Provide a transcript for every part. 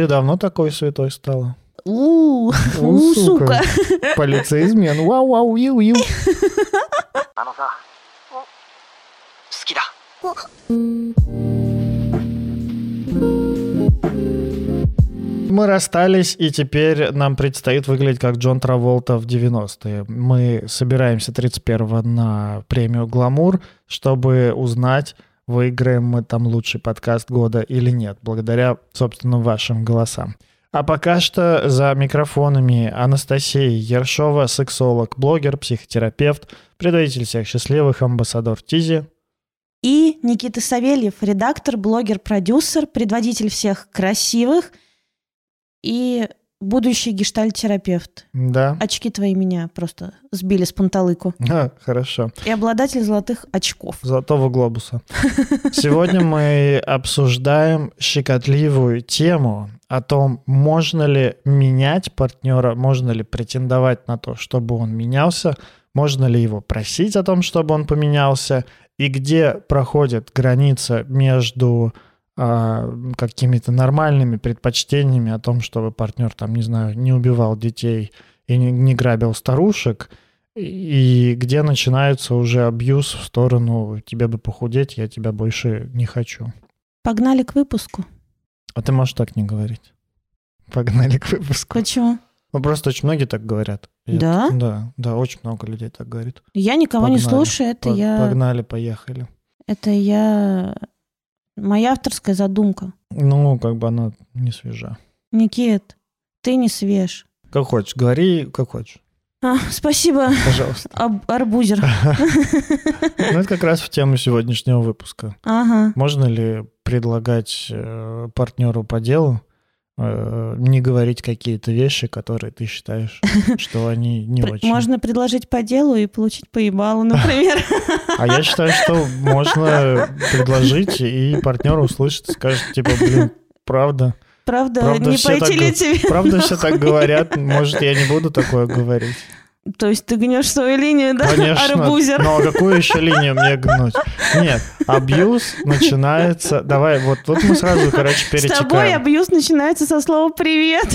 Ты давно такой святой стала? У, у, сука. Полицейзмен. Вау, вау, ю, ю. Мы расстались, и теперь нам предстоит выглядеть как Джон Траволта в 90-е. Мы собираемся 31 на премию «Гламур», чтобы узнать, выиграем мы там лучший подкаст года или нет, благодаря, собственно, вашим голосам. А пока что за микрофонами Анастасия Ершова, сексолог, блогер, психотерапевт, предводитель всех счастливых, амбассадор Тизи. И Никита Савельев, редактор, блогер, продюсер, предводитель всех красивых и будущий гештальт-терапевт. Да. Очки твои меня просто сбили с панталыку. А, хорошо. И обладатель золотых очков. Золотого глобуса. Сегодня мы обсуждаем щекотливую тему о том, можно ли менять партнера, можно ли претендовать на то, чтобы он менялся, можно ли его просить о том, чтобы он поменялся, и где проходит граница между какими-то нормальными предпочтениями о том, чтобы партнер, там, не знаю, не убивал детей и не, не грабил старушек, и где начинается уже абьюз в сторону «тебе бы похудеть, я тебя больше не хочу». Погнали к выпуску. А ты можешь так не говорить. Погнали к выпуску. Почему? Ну, просто очень многие так говорят. Да? это- да, да, очень много людей так говорит. Я никого не Погнали. слушаю, это По- я... Погнали, поехали. Это я... Моя авторская задумка. Ну, как бы она не свежа. Никит, ты не свеж. Как хочешь, говори, как хочешь. А, спасибо, Пожалуйста. об- арбузер. Ну, это как раз в тему сегодняшнего выпуска. Ага. Можно ли предлагать э, партнеру по делу э, не говорить какие-то вещи, которые ты считаешь, что они не очень? Можно предложить по делу и получить поебалу, например. А я считаю, что можно предложить, и партнер услышит скажет, типа, блин, правда, Правда, Правда, не пойти ли тебе? правда все так говорят, может, я не буду такое говорить. То есть ты гнешь свою линию, да? Конечно. Арбузер. Но какую еще линию мне гнуть? Нет, абьюз начинается... Давай, вот тут мы сразу, короче, С тобой перетекаем абьюз начинается со слова «привет».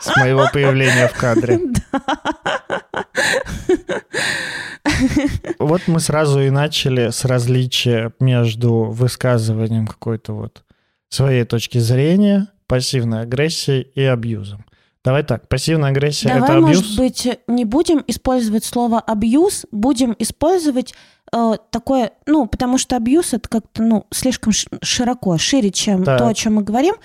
с моего появления в кадре. Вот мы сразу и начали с различия между высказыванием какой-то вот своей точки зрения, пассивной агрессией и абьюзом. Давай так, пассивная агрессия это Давай, абьюз. может быть, не будем использовать слово абьюз, будем использовать э, такое, ну, потому что абьюз это как-то, ну, слишком широко, шире, чем Так. то, о чем мы говорим.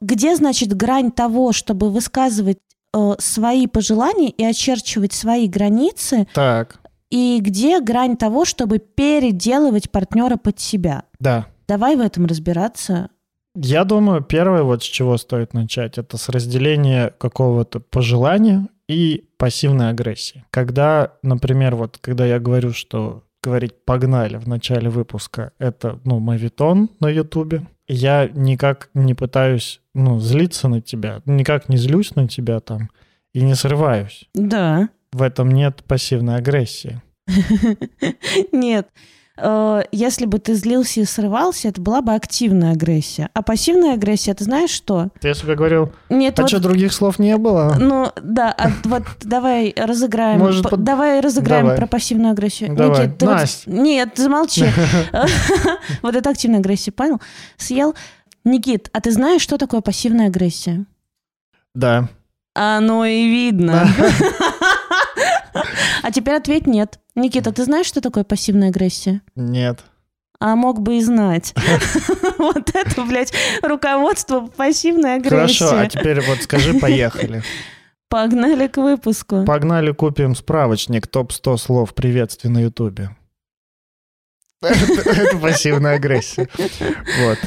Где, значит, грань того, чтобы высказывать э, свои пожелания и очерчивать свои границы, Так, и где грань того, чтобы переделывать партнера под себя? да. Давай в этом разбираться. Я думаю, первое, вот с чего стоит начать, это с разделения какого-то пожелания и пассивной агрессии. Когда, например, вот когда я говорю, что говорить «погнали» в начале выпуска — это, ну, мавитон на Ютубе, я никак не пытаюсь, ну, злиться на тебя, никак не злюсь на тебя там и не срываюсь. Да. В этом нет пассивной агрессии. Нет. Э, Если бы ты злился и срывался, это была бы активная агрессия. А пассивная агрессия, ты знаешь что? Ты я себе говорил, Нет, а вот- что, других слов не было? Ну, да, а вот давай разыграем. Может, под- Давай разыграем Давай. про пассивную агрессию. Давай. Никит, ты вот- Насть. Нет, замолчи. Вот это активная агрессия, понял? Съел. Никит, а ты знаешь, что такое пассивная агрессия? Да. Оно и видно. А теперь ответь нет. Никита, ты знаешь, что такое пассивная агрессия? Нет. А мог бы и знать. Вот это, блядь, руководство пассивной Хорошо, а агрессии. теперь вот скажи «поехали». Погнали к выпуску. Погнали купим справочник топ-100 слов приветствий на Ютубе. Это пассивная агрессия. Вот.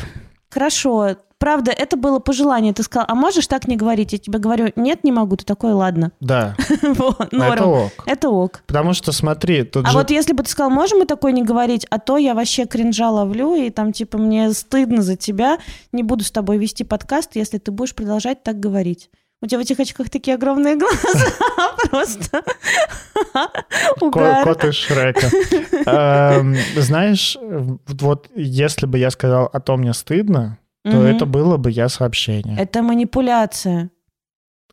Хорошо. Правда, это было пожелание. Ты сказал, а можешь так не говорить? Я тебе говорю, нет, не могу. Ты такой, ладно. Да, Вот, это ок. Это ок. Потому что смотри, тут А вот если бы ты сказал, можем мы такое не говорить, а то я вообще кринжа ловлю, и там, типа, мне стыдно за тебя, не буду с тобой вести подкаст, если ты будешь продолжать так говорить. У тебя в этих очках такие огромные глаза. Просто угар. Кот из Шрека. Эм, Знаешь, вот если бы я сказал, а то мне стыдно, то Мгм. это было бы я сообщение. Это манипуляция.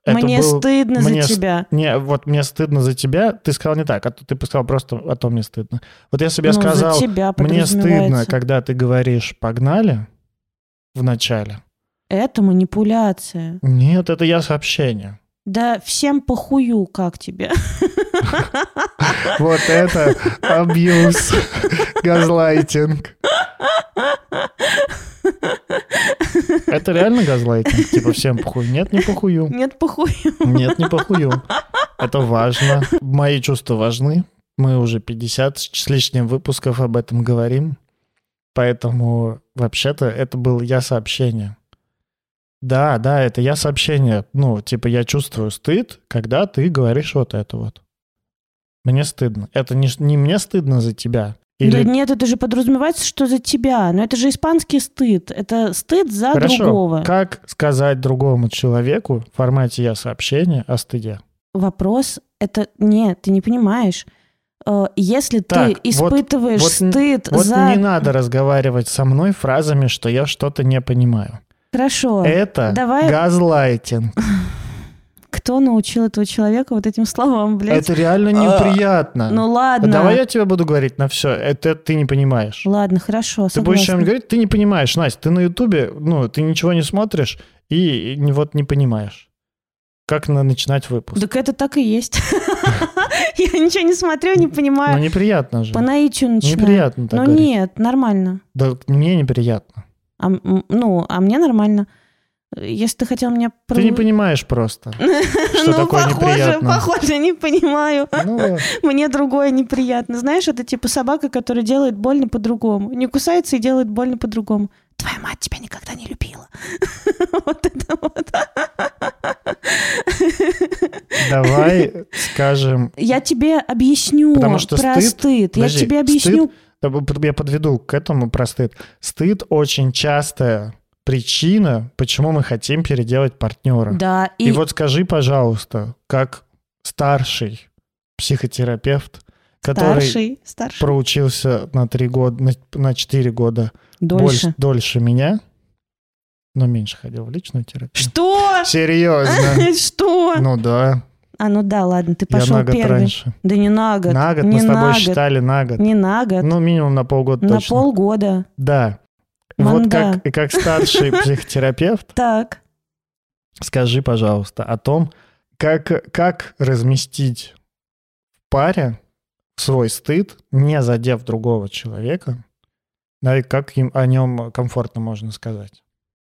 Это Мне был- стыдно мне за тебя. Не, вот мне стыдно за тебя. Ты сказал не так, а ты сказал просто, а то мне стыдно. Вот если бы я Ну, за сказал, тебя мне стыдно, когда ты говоришь «погнали» в начале. Это манипуляция. Нет, это я сообщение. Да всем похую, как тебе. Вот это абьюз, газлайтинг. Это реально газлайтинг? Типа всем похуй? Нет, не похую. Нет, похую. Нет, не похую. Это важно. Мои чувства важны. Мы уже 50 с лишним выпусков об этом говорим. Поэтому вообще-то это был я сообщение. Да, да, это я сообщение. Ну, типа я чувствую стыд, когда ты говоришь вот это вот. Мне стыдно. Это не, не мне стыдно за тебя. Или Да нет, это же подразумевается, что за тебя. Но это же испанский стыд. Это стыд за Хорошо. другого. Как сказать другому человеку в формате я сообщение о стыде? Вопрос это нет, ты не понимаешь. Э, Если Так, ты испытываешь вот н- стыд Вот за... не надо разговаривать со мной фразами, что я что-то не понимаю. Хорошо. Это давай- газлайтинг. Кто научил этого человека вот этим словам, блядь? Это реально неприятно. Ну ладно. Давай я тебе буду говорить на все. Это ты не понимаешь. Ладно, хорошо, Ты будешь согласна. чем говорить, ты не понимаешь, Настя. Ты на Ютубе, ну, ты ничего не смотришь и, вот не понимаешь. Как на- начинать выпуск? Так это так и есть. Я ничего не смотрю, не Ну, понимаю. неприятно же. По наитию начинаю. Неприятно так Ну нет, нормально. Да мне неприятно. А, ну, а мне нормально. Если ты хотел меня... Ты не понимаешь просто, что ну, такое похоже, неприятно. похоже, не понимаю. Ну, вот. Мне другое неприятно. Знаешь, это типа собака, которая делает больно по-другому. Не кусается и делает больно по-другому. Твоя мать тебя никогда не любила. Вот это вот. давай скажем... Я тебе объясню Потому что про стыд- стыд. Я тебе объясню. Я подведу к этому про стыд. Стыд очень частая причина, почему мы хотим переделать партнера. Да, И, и вот скажи, пожалуйста, как старший психотерапевт, который старший, старший, проучился на три года, на, на четыре года дольше. больше, дольше меня, но меньше ходил в личную терапию. Что? Серьезно? Что? Ну да, А, ну да, ладно, ты я пошел на год первый. раньше. Да не на год. На год не мы с на тобой год. считали на год. Не на год. Ну, минимум на полгода на точно. полгода. Да. Вот Манда. как, и как старший психотерапевт, Так. скажи, пожалуйста, о том, как, как разместить в паре свой стыд, не задев другого человека, да, и как им о нем комфортно можно сказать.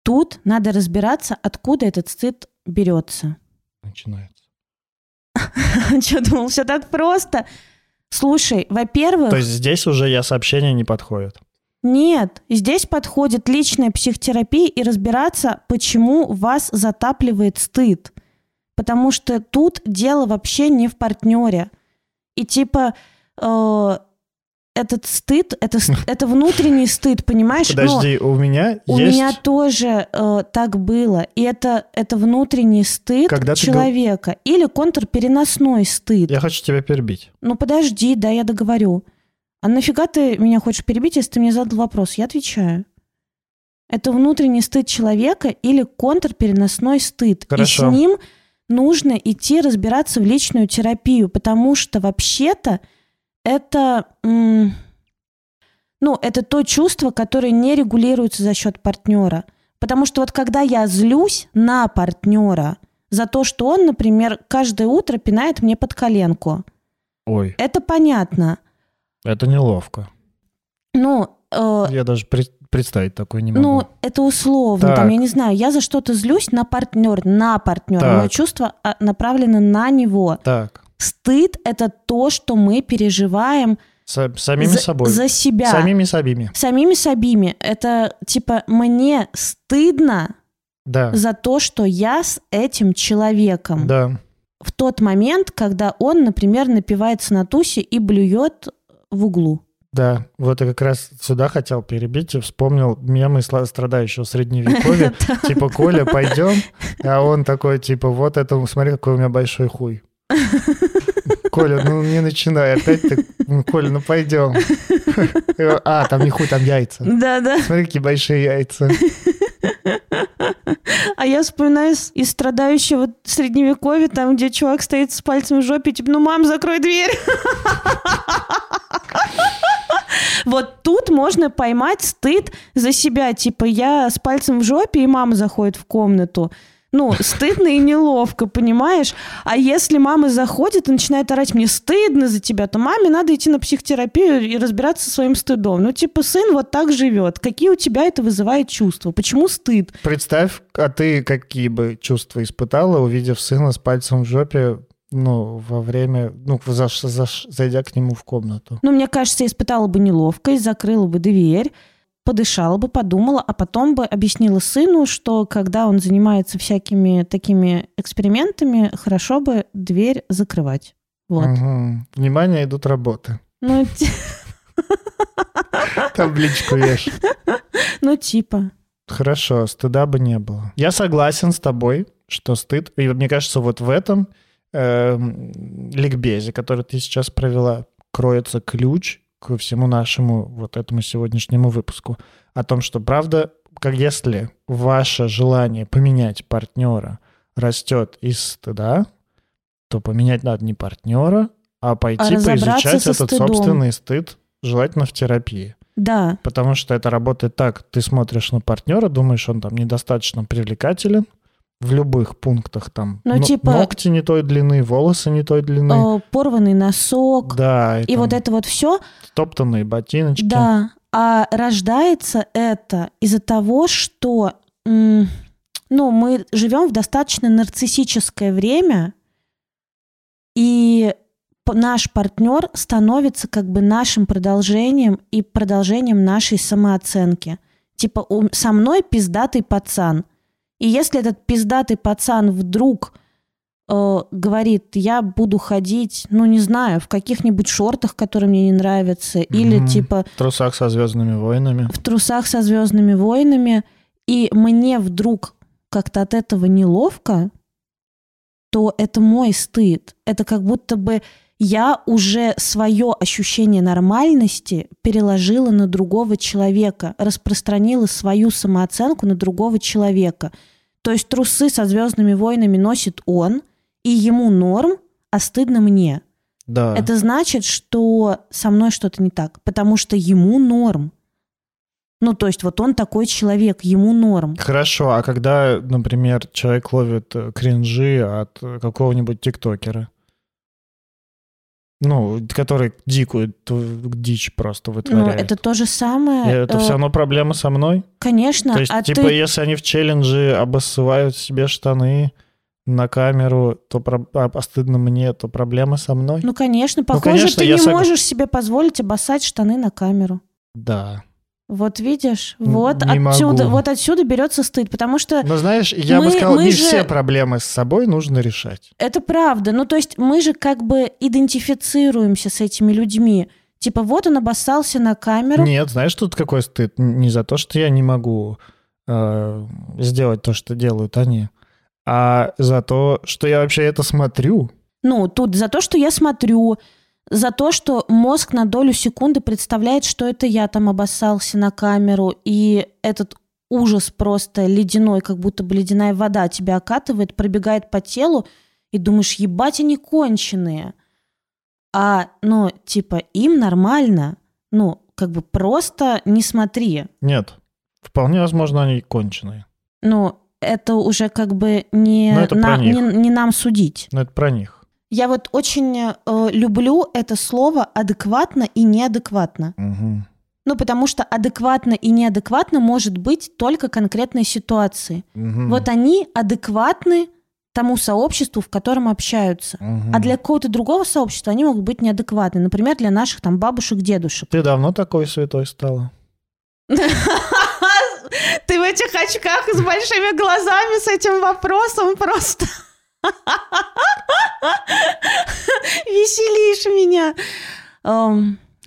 Тут надо разбираться, откуда этот стыд берется. Начинается. Что, думал, все так просто? Слушай, во-первых, То есть здесь уже я сообщение не подходит. нет, здесь подходит личная психотерапия и разбираться, почему вас затапливает стыд. Потому что тут дело вообще не в партнере. И типа э, этот стыд, это, это внутренний стыд, понимаешь? Подожди, у меня У есть... меня тоже э, так было. И это, это внутренний стыд Когда ты человека. Или контрпереносной стыд. Я хочу тебя перебить. Ну подожди, да, я договорю. А нафига ты меня хочешь перебить, если ты мне задал вопрос? Я отвечаю. Это внутренний стыд человека или контрпереносной стыд. Хорошо. И с ним нужно идти разбираться в личную терапию, потому что вообще-то это... ну, это то чувство, которое не регулируется за счет партнера. Потому что вот когда я злюсь на партнера за то, что он, например, каждое утро пинает мне под коленку, Ой, это понятно. это неловко. Ну, э, Я даже пред- представить такое не могу. ну, это условно. Там, Так. я не знаю, я за что-то злюсь на партнер, на партнера. Мое чувство а, направлено на него. Так, Стыд это то, что мы переживаем Са- самими за, собой. за себя. Самими собими. Самими собими. Это типа мне стыдно Да. за то, что я с этим человеком. Да. В тот момент, когда он, например, напивается на тусе и блюет в углу. Да, вот я как раз сюда хотел перебить и вспомнил мемы страдающего средневековья. Типа, Коля, пойдем? А он такой, типа, вот это, смотри, какой у меня большой хуй. Коля, ну не начинай, опять ты, ну, Коля, ну пойдем. А, там не хуй, там яйца. Да-да. Смотри, какие большие яйца. А я вспоминаю из страдающего средневековья, там, где чувак стоит с пальцем в жопе, типа, ну, мам, закрой дверь. Вот тут можно поймать стыд за себя. Типа, я с пальцем в жопе, и мама заходит в комнату. Ну, стыдно и неловко, понимаешь? А если мама заходит и начинает орать, мне стыдно за тебя, то маме надо идти на психотерапию и разбираться со своим стыдом. Ну, типа, сын вот так живет. Какие у тебя это вызывает чувства? Почему стыд? Представь, а ты какие бы чувства испытала, увидев сына с пальцем в жопе, ну, во время, ну, за, за, зайдя к нему в комнату? Ну, мне кажется, я испытала бы неловкость, закрыла бы дверь, подышала бы, подумала, а потом бы объяснила сыну, что когда он занимается всякими такими экспериментами, хорошо бы дверь закрывать. Вот. Угу. Внимание, идут работы. Ну, Табличку ешь. ну, типа. Хорошо, стыда бы не было. Я согласен с тобой, что стыд... И мне кажется, вот в этом э, ликбезе, который ты сейчас провела, кроется ключ к всему нашему вот этому сегодняшнему выпуску. О том, что правда, как если ваше желание поменять партнера растет из стыда, то поменять надо не партнера, а пойти А поизучать этот стыдом. собственный стыд, желательно в терапии. Да, Потому что это работает так. Ты смотришь на партнера, думаешь, он там недостаточно привлекателен в любых пунктах там. Ну, но- типа- Ногти не той длины, волосы не той длины. э, порванный носок. да, И вот это вот все, Стоптанные ботиночки. да. А рождается это из-за того, что ну, мы живем в достаточно нарциссическое время, и наш партнер становится как бы нашим продолжением и продолжением нашей самооценки. Типа со мной пиздатый пацан. И если этот пиздатый пацан вдруг э, говорит, я буду ходить, ну не знаю, в каких-нибудь шортах, которые мне не нравятся, или Мгм. типа В трусах со звездными войнами. в трусах со звездными войнами, и мне вдруг как-то от этого неловко, то это мой стыд. Это как будто бы я уже свое ощущение нормальности переложила на другого человека, распространила свою самооценку на другого человека. То есть трусы со звездными войнами носит он, и ему норм, а стыдно мне. Да. Это значит, что со мной что-то не так, потому что ему норм. Ну, то есть вот он такой человек, ему норм. Хорошо, а когда, например, человек ловит э, кринжи от э, какого-нибудь тиктокера? Ну, который дикую дичь просто Ну, вытворяет. это то же самое. Это э, все равно проблема со мной? Конечно, То есть, а типа, ты... если они в челлендже обоссывают себе штаны на камеру, то про... а, а стыдно мне, то проблема со мной? Ну, конечно, похоже, конечно, ты я не сог- можешь себе позволить обоссать штаны на камеру. Да. Вот видишь, вот не отсюда, могу. вот отсюда берется стыд, потому что Но знаешь, я бы Мы- сказал, мы не же- все проблемы с собой нужно решать. Это правда. Ну, то есть мы же как бы идентифицируемся с этими людьми. Типа, вот он обоссался на камеру. Нет, знаешь, тут какой стыд? Не за то, что я не могу э, сделать то, что делают они, а за то, что я вообще это смотрю. Ну, тут за то, что я смотрю, за то, что мозг на долю секунды представляет, что это я там обоссался на камеру, и этот ужас просто ледяной, как будто бы ледяная вода тебя окатывает, пробегает по телу, и думаешь, ебать, они конченые. А, ну, типа, им нормально. Ну, как бы просто не смотри. Нет, вполне возможно, они конченые. Ну, это уже как бы не, на- не, не нам судить. Но это про них. Я вот очень э, люблю это слово адекватно и неадекватно. Мгм. Ну, потому что адекватно и неадекватно может быть только конкретной ситуации. Мгм. Вот они адекватны тому сообществу, в котором общаются. Мгм. А для какого-то другого сообщества они могут быть неадекватны. Например, для наших там бабушек, дедушек. Ты давно такой святой стала? Ты в этих очках с большими глазами с этим вопросом просто веселишь меня.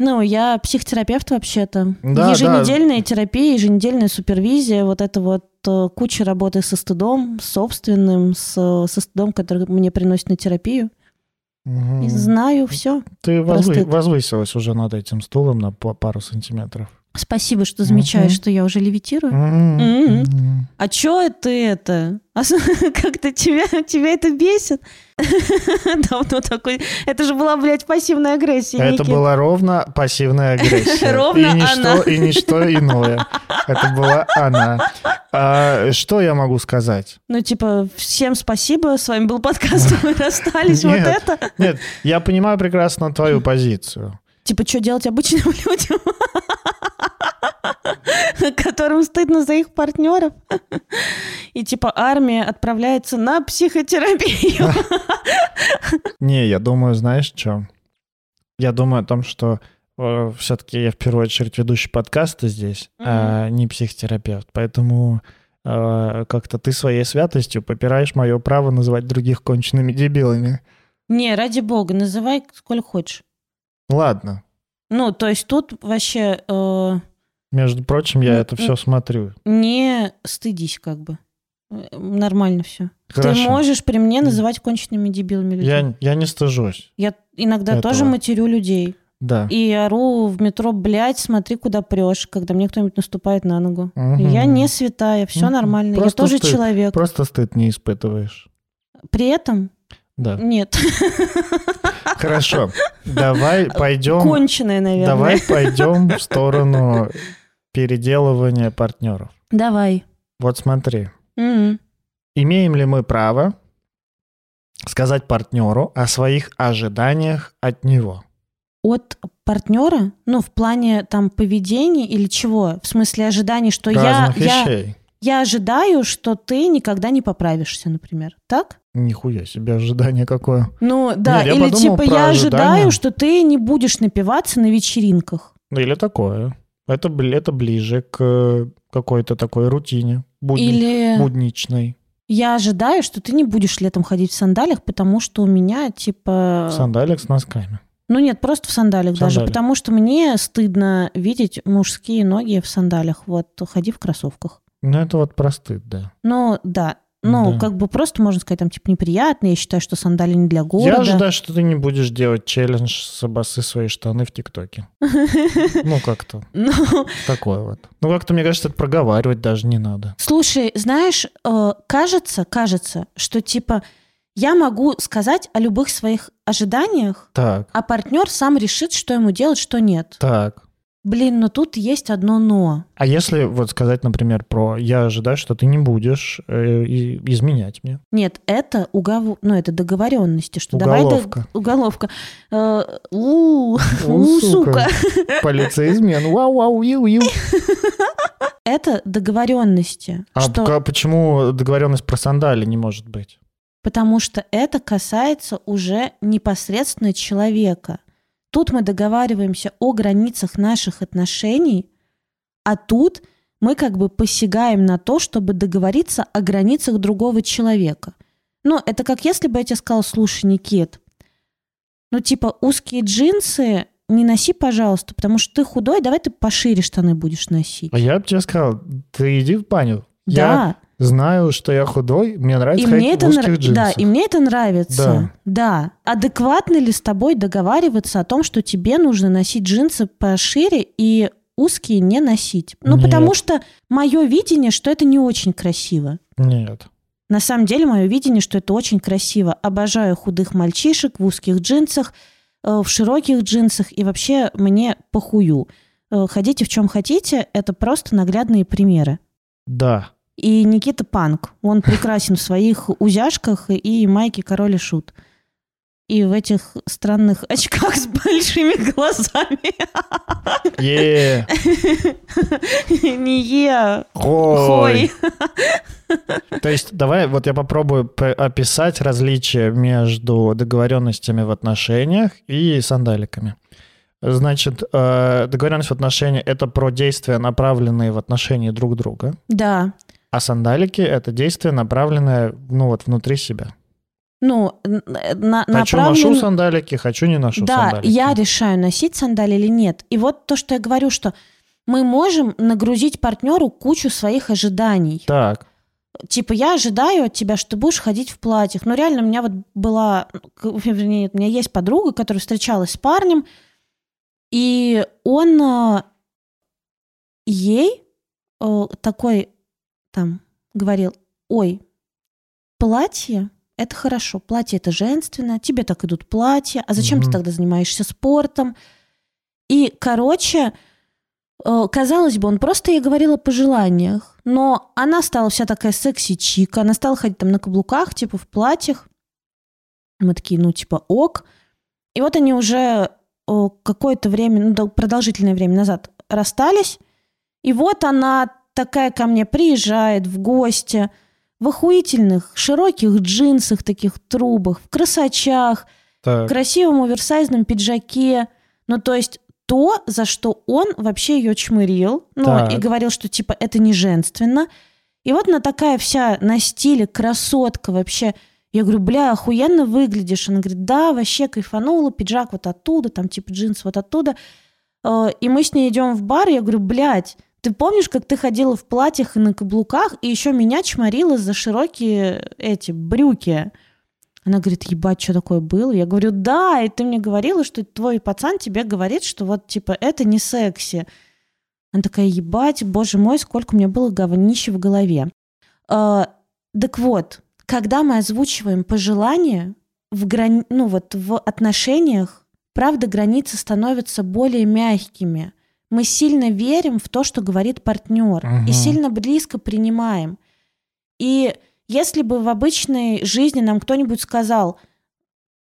Ну, я психотерапевт вообще-то. Да, Еженедельная терапия, еженедельная супервизия, вот это вот э, куча работы со стыдом, собственным, с, со стыдом, который мне приносит на терапию. Мгм. И знаю все. Ты возвы- возвысилась уже над этим стулом на па- пару сантиметров. Спасибо, что замечаешь, Мгм. что я уже левитирую. М. м. А чё ты это? А Как-то тебя, тебя это бесит? Давно такой... Это же была, блядь, пассивная агрессия, Это Никит. была ровно пассивная агрессия. Ровно и ничто, она. И ничто иное. Это была она. А что я могу сказать? Ну, типа, всем спасибо, с вами был подкаст, мы расстались, вот это. Нет, я понимаю прекрасно твою позицию. Типа, что делать обычным людям, которым стыдно за их партнеров. И типа армия отправляется на психотерапию. Не, я думаю, знаешь что? Я думаю о том, что все-таки я в первую очередь ведущий подкаста здесь, а не психотерапевт. Поэтому э, как-то ты своей святостью попираешь мое право называть других конченными дебилами. Не, ради бога, называй сколько хочешь. Ладно. Ну, то есть тут вообще э, Между прочим, я Ну, это все смотрю. не стыдись как бы. Э, Нормально все. Ты Хорошо. можешь при мне называть конченными дебилами людей. Я, я не стыжусь. Я иногда этого. тоже матерю людей. Да. И ору в метро, блядь, смотри, куда прешь, когда мне кто-нибудь наступает на ногу. Мгм. Я не святая, все Мгм. нормально. я Просто тоже стыд. человек. Просто стыд не испытываешь. При этом Да. нет. Хорошо. Давай пойдем. Конченая, наверное. Давай пойдем в сторону переделывания партнеров. Давай. Вот смотри. М. Имеем ли мы право сказать партнеру о своих ожиданиях от него? От партнера, ну, в плане там поведения или чего? В смысле ожиданий, что я, Разных я, вещей. я ожидаю, что ты никогда не поправишься, например. Так? Нихуя себе ожидание какое. Ну, да. Нет, я или типа я ожидания. ожидаю, что ты не будешь напиваться на вечеринках. Ну, Или такое. Это, это ближе к какой-то такой рутине. будни- Или Будничной. я ожидаю, что ты не будешь летом ходить в сандалях, потому что у меня, типа... В сандалиях с носками. Ну нет, просто в сандалях даже, Сандали. потому что мне стыдно видеть мужские ноги в сандалях. Вот, ходи в кроссовках. Ну, это вот про стыд, да. Ну, да. Ну, Да. как бы просто можно сказать, там, типа, неприятно. Я считаю, что сандали не для города. Я ожидаю, что ты не будешь делать челлендж с обосы свои штаны в ТикТоке. Ну, как-то Ну, такое вот. Ну, как-то, мне кажется, это проговаривать даже не надо. слушай, знаешь, э, кажется, кажется, что, типа, я могу сказать о любых своих ожиданиях, Так, а партнер сам решит, что ему делать, что нет. так. Блин, но тут есть одно но. А если вот сказать, например, про «я ожидаю, что ты не будешь э, изменять мне». Нет, это уговор, ну это договоренности, что давай Уголовка. до- уголовка. Э, у, У, сука. Полиция измен. Вау-вау, ю-ю. Это договоренности, А что почему договоренность про сандали не может быть? потому что это касается уже непосредственно человека. Тут мы договариваемся о границах наших отношений, а тут мы как бы посягаем на то, чтобы договориться о границах другого человека. Ну, это как если бы я тебе сказала, слушай, Никит, ну, типа, узкие джинсы не носи, пожалуйста, потому что ты худой, давай ты пошире штаны будешь носить. А я бы тебе сказал, ты иди в баню. Да, Я знаю, что я худой, мне нравится и мне это в узких нра- джинсах. да, и мне это нравится. Да. Адекватно ли с тобой договариваться о том, что тебе нужно носить джинсы пошире и узкие не носить? Ну, Нет. потому что мое видение, что это не очень красиво. Нет. На самом деле, мое видение, что это очень красиво. Обожаю худых мальчишек в узких джинсах, э, в широких джинсах, и вообще мне похую. Э, Ходите в чем хотите, это просто наглядные примеры. Да. И Никита Панк. Он прекрасен в своих узяшках и майке Король и Шут. И в этих странных очках с большими глазами. Е, Не е, хой. То есть давай вот я попробую описать различия между договоренностями в отношениях и сандаликами. Значит, э, договоренность в отношениях — это про действия, направленные в отношении друг друга, Да. А сандалики — это действия, направленные, ну вот, внутри себя. Ну, на, Хочу направлен- ношу сандалики, хочу не ношу Да, сандалики. я решаю, носить сандали или нет. И вот то, что я говорю, что мы можем нагрузить партнеру кучу своих ожиданий. Так, Типа, я ожидаю от тебя, что ты будешь ходить в платьях. Ну, реально, у меня вот была... Вернее, у меня есть подруга, которая встречалась с парнем, и он... а, ей э, такой там говорил, ой, платье это хорошо, платье это женственно, тебе так идут платья, а зачем Мгм. ты тогда занимаешься спортом? И, короче, э, казалось бы, он просто ей говорил о пожеланиях, но она стала вся такая секси-чика, она стала ходить там на каблуках, типа в платьях. Мы такие, ну, типа, ок. И вот они уже э, какое-то время, ну, дол- продолжительное время назад расстались, и вот она такая ко мне приезжает в гости в охуительных широких джинсах, таких трубах, в красочах, в Так, красивом оверсайзном пиджаке. Ну, то есть то, за что он вообще ее чмырил, ну, Так. и говорил, что, типа, это не женственно. И вот она такая вся на стиле, красотка вообще. Я говорю, бля, охуенно выглядишь. Она говорит, да, вообще кайфанула, пиджак вот оттуда, там, типа, джинс вот оттуда. Э, И мы с ней идем в бар, я говорю, блядь, ты помнишь, как ты ходила в платьях и на каблуках, и еще меня чморила за широкие эти брюки? Она говорит, ебать, что такое было? Я говорю, да, и ты мне говорила, что твой пацан тебе говорит, что вот, типа, это не секси. Она такая, ебать, боже мой, сколько у меня было говнища в голове. Э, так вот, когда мы озвучиваем пожелания в, грани... ну, вот, в отношениях, правда, границы становятся более мягкими. Мы сильно верим в то, что говорит партнер, Мгм. и сильно близко принимаем. И если бы в обычной жизни нам кто-нибудь сказал,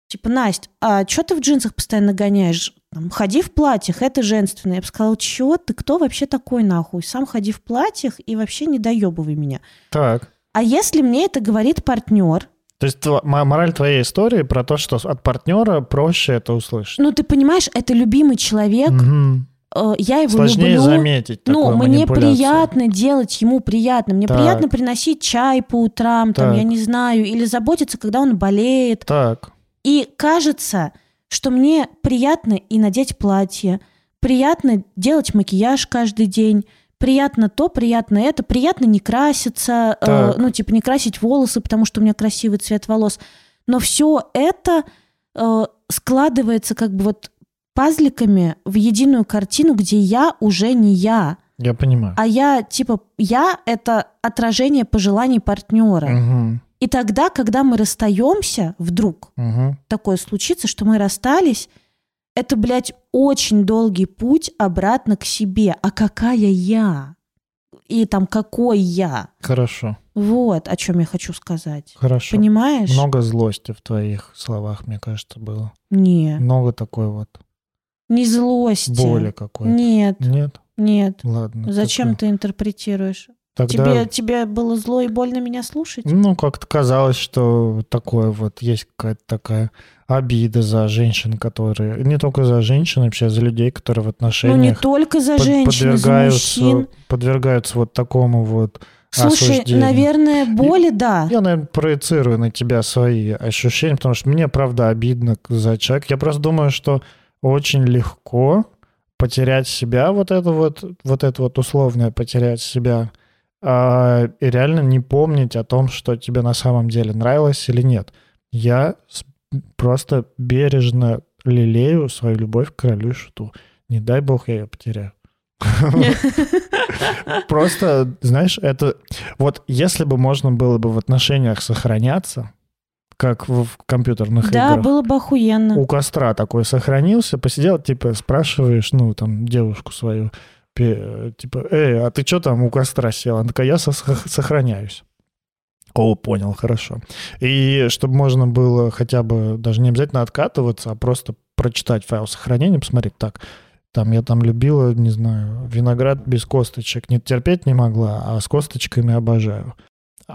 типа, Настя, а что ты в джинсах постоянно гоняешь? Там, ходи в платьях, это женственно. Я бы сказала, чё, ты кто вообще такой нахуй? Сам ходи в платьях и вообще не доебывай меня. так. А если мне это говорит партнер, То есть мораль твоей истории про то, что от партнера проще это услышать. ну ты понимаешь, это любимый человек, Мгм. Э, я его Сложнее люблю. заметить Ну, мне приятно делать ему приятно. Мне Так. приятно приносить чай по утрам, там, Так. я не знаю, или заботиться, когда он болеет. Так, И кажется, что мне приятно и надеть платье, приятно делать макияж каждый день, приятно то, приятно это, приятно не краситься, э, ну, типа не красить волосы, потому что у меня красивый цвет волос. Но все это э, складывается как бы вот пазликами в единую картину, где я уже не я, я понимаю. а я типа я это отражение пожеланий партнера. Мгм. И тогда, когда мы расстаемся, вдруг Мгм. такое случится, что мы расстались, это, блядь, очень долгий путь обратно к себе. А какая я? И там какой я? Хорошо, Вот о чем я хочу сказать. хорошо. Понимаешь? Много злости в твоих словах, мне кажется, было. Не, Много такой вот не злости. боли какой-то. Нет, Нет? нет. Ладно. Зачем такое. ты интерпретируешь? Тогда, Тебе, тебе было зло и больно меня слушать? ну, как-то казалось, что такое вот, есть какая-то такая обида за женщин, которые... Не только за женщин, вообще за людей, которые в Ну, не отношениях только за под- женщин, за подвергаются, мужчин. подвергаются вот такому вот Слушай, осуждению. наверное, боли, да. Я, наверное, проецирую на тебя свои ощущения, потому что мне, правда, обидно за человека. Я просто думаю, что очень легко потерять себя, вот это вот, вот это вот условное потерять себя, а, и реально не помнить о том, что тебе на самом деле нравилось или нет. Я просто бережно лелею свою любовь к королю шуту. Не дай бог я ее потеряю. Просто, знаешь, это... Вот если бы можно было бы в отношениях сохраняться, как в, компьютерных Да, играх, было бы охуенно. у костра такой сохранился, посидел, типа, спрашиваешь, ну, там, девушку свою, типа, эй, а ты что там у костра сел? Она такая, я со- сохраняюсь. О, понял, хорошо. И чтобы можно было хотя бы, даже не обязательно откатываться, а просто прочитать файл сохранения, посмотреть, так, там я там любила, не знаю, виноград без косточек, не терпеть не могла, а с косточками обожаю.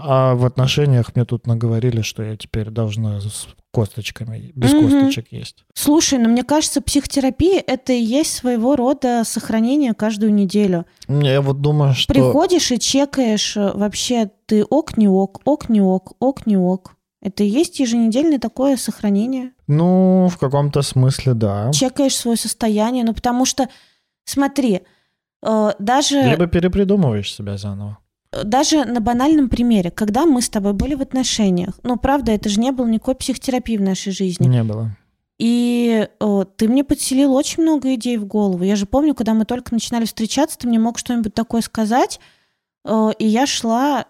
А в отношениях мне тут наговорили, что я теперь должна с косточками, без Мгм. косточек есть. Слушай, ну мне кажется, психотерапия это и есть своего рода сохранение каждую неделю. Я вот думаю, что... Приходишь и чекаешь э, вообще ты ок, не ок, ок, не ок, ок, не ок. Это и есть еженедельное такое сохранение. Ну, в каком-то смысле, да. Чекаешь свое состояние, ну потому что, смотри, э, даже, Либо перепридумываешь себя заново. Даже на банальном примере, когда мы с тобой были в отношениях, ну правда, это же не было никакой психотерапии в нашей жизни. Не было. И э, ты мне подселил очень много идей в голову. Я же помню, когда мы только начинали встречаться, ты мне мог что-нибудь такое сказать, э, и я шла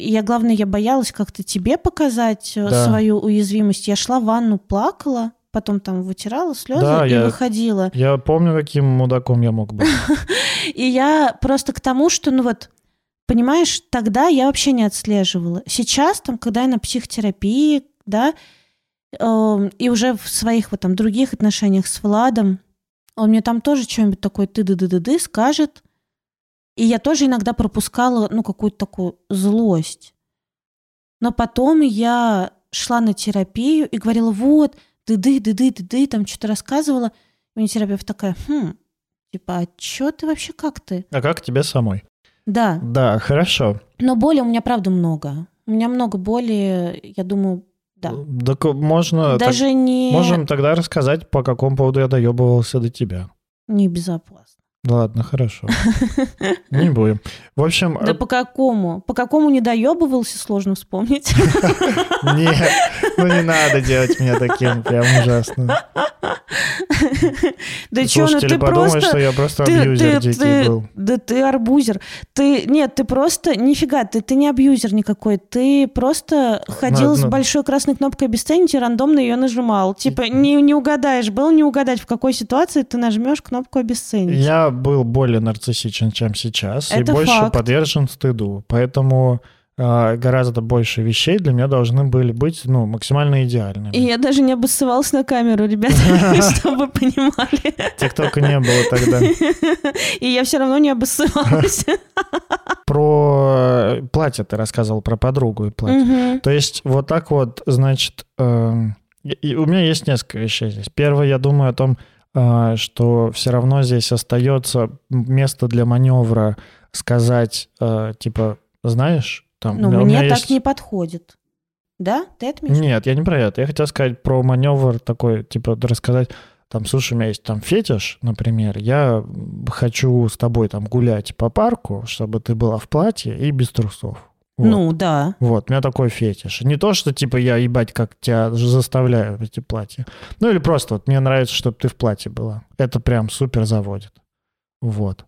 я, главное, я боялась как-то тебе показать э, Да. свою уязвимость. Я шла в ванну, плакала, потом там вытирала слезы Да, и я- выходила. Я помню, каким мудаком я мог быть. И я просто к тому, что, ну вот, понимаешь, тогда я вообще не отслеживала. Сейчас, там, когда я на психотерапии, да, эм, и уже в своих вот там других отношениях с Владом, он мне там тоже что-нибудь такое ты ды ды ды ды скажет. И я тоже иногда пропускала, ну, какую-то такую злость. Но потом я шла на терапию и говорила, вот, ды-ды, ды-ды, ды-ды, там что-то рассказывала. И мне терапевт такая, хм, типа, а чё ты вообще, как ты? А как тебе самой? Да, Да, хорошо. но боли у меня, правда, много. У меня много боли, я думаю, да. Так можно... так- Даже не, Можем тогда рассказать, по какому поводу я доебывался до тебя. не безопасно. Ладно, хорошо. Не будем. В общем, Да по какому? По какому не доебывался, сложно вспомнить. Нет, ну не надо делать меня таким прям ужасно. Да чё, ну ты просто... что я просто абьюзер дикий был. да ты арбузер. Ты, нет, ты просто, нифига, ты, ты не абьюзер никакой. Ты просто ходил с большой красной кнопкой обесценить и рандомно ее нажимал. Типа, не, не угадаешь, было не угадать, в какой ситуации ты нажмешь кнопку обесценить. Я был более нарциссичен, чем сейчас, и Это больше факт. подвержен стыду. Поэтому а, гораздо больше вещей для меня должны были быть ну, максимально идеальными. И я даже не обоссывалась на камеру, ребята, чтобы вы понимали. ТикТока не было тогда. И я все равно не обоссывалась. Про э, платье ты рассказывал, про подругу и платье. То есть вот так вот, значит, эм, и- и у меня есть несколько вещей здесь. Первое, я думаю о том, э, что все равно здесь остается место для маневра сказать, э, типа, знаешь, там... Ну, мне так есть- не подходит. Да? Ты это? Нет, я не про это. Я хотел сказать про маневр такой, типа, рассказать, там, слушай, у меня есть там фетиш, например, я хочу с тобой там гулять по парку, чтобы ты была в платье и без трусов. Вот. Ну, да. Вот, у меня такой фетиш. Не то, что типа я ебать, как тебя заставляю в эти платья. Ну или просто вот мне нравится, чтобы ты в платье была. Это прям супер заводит. Вот.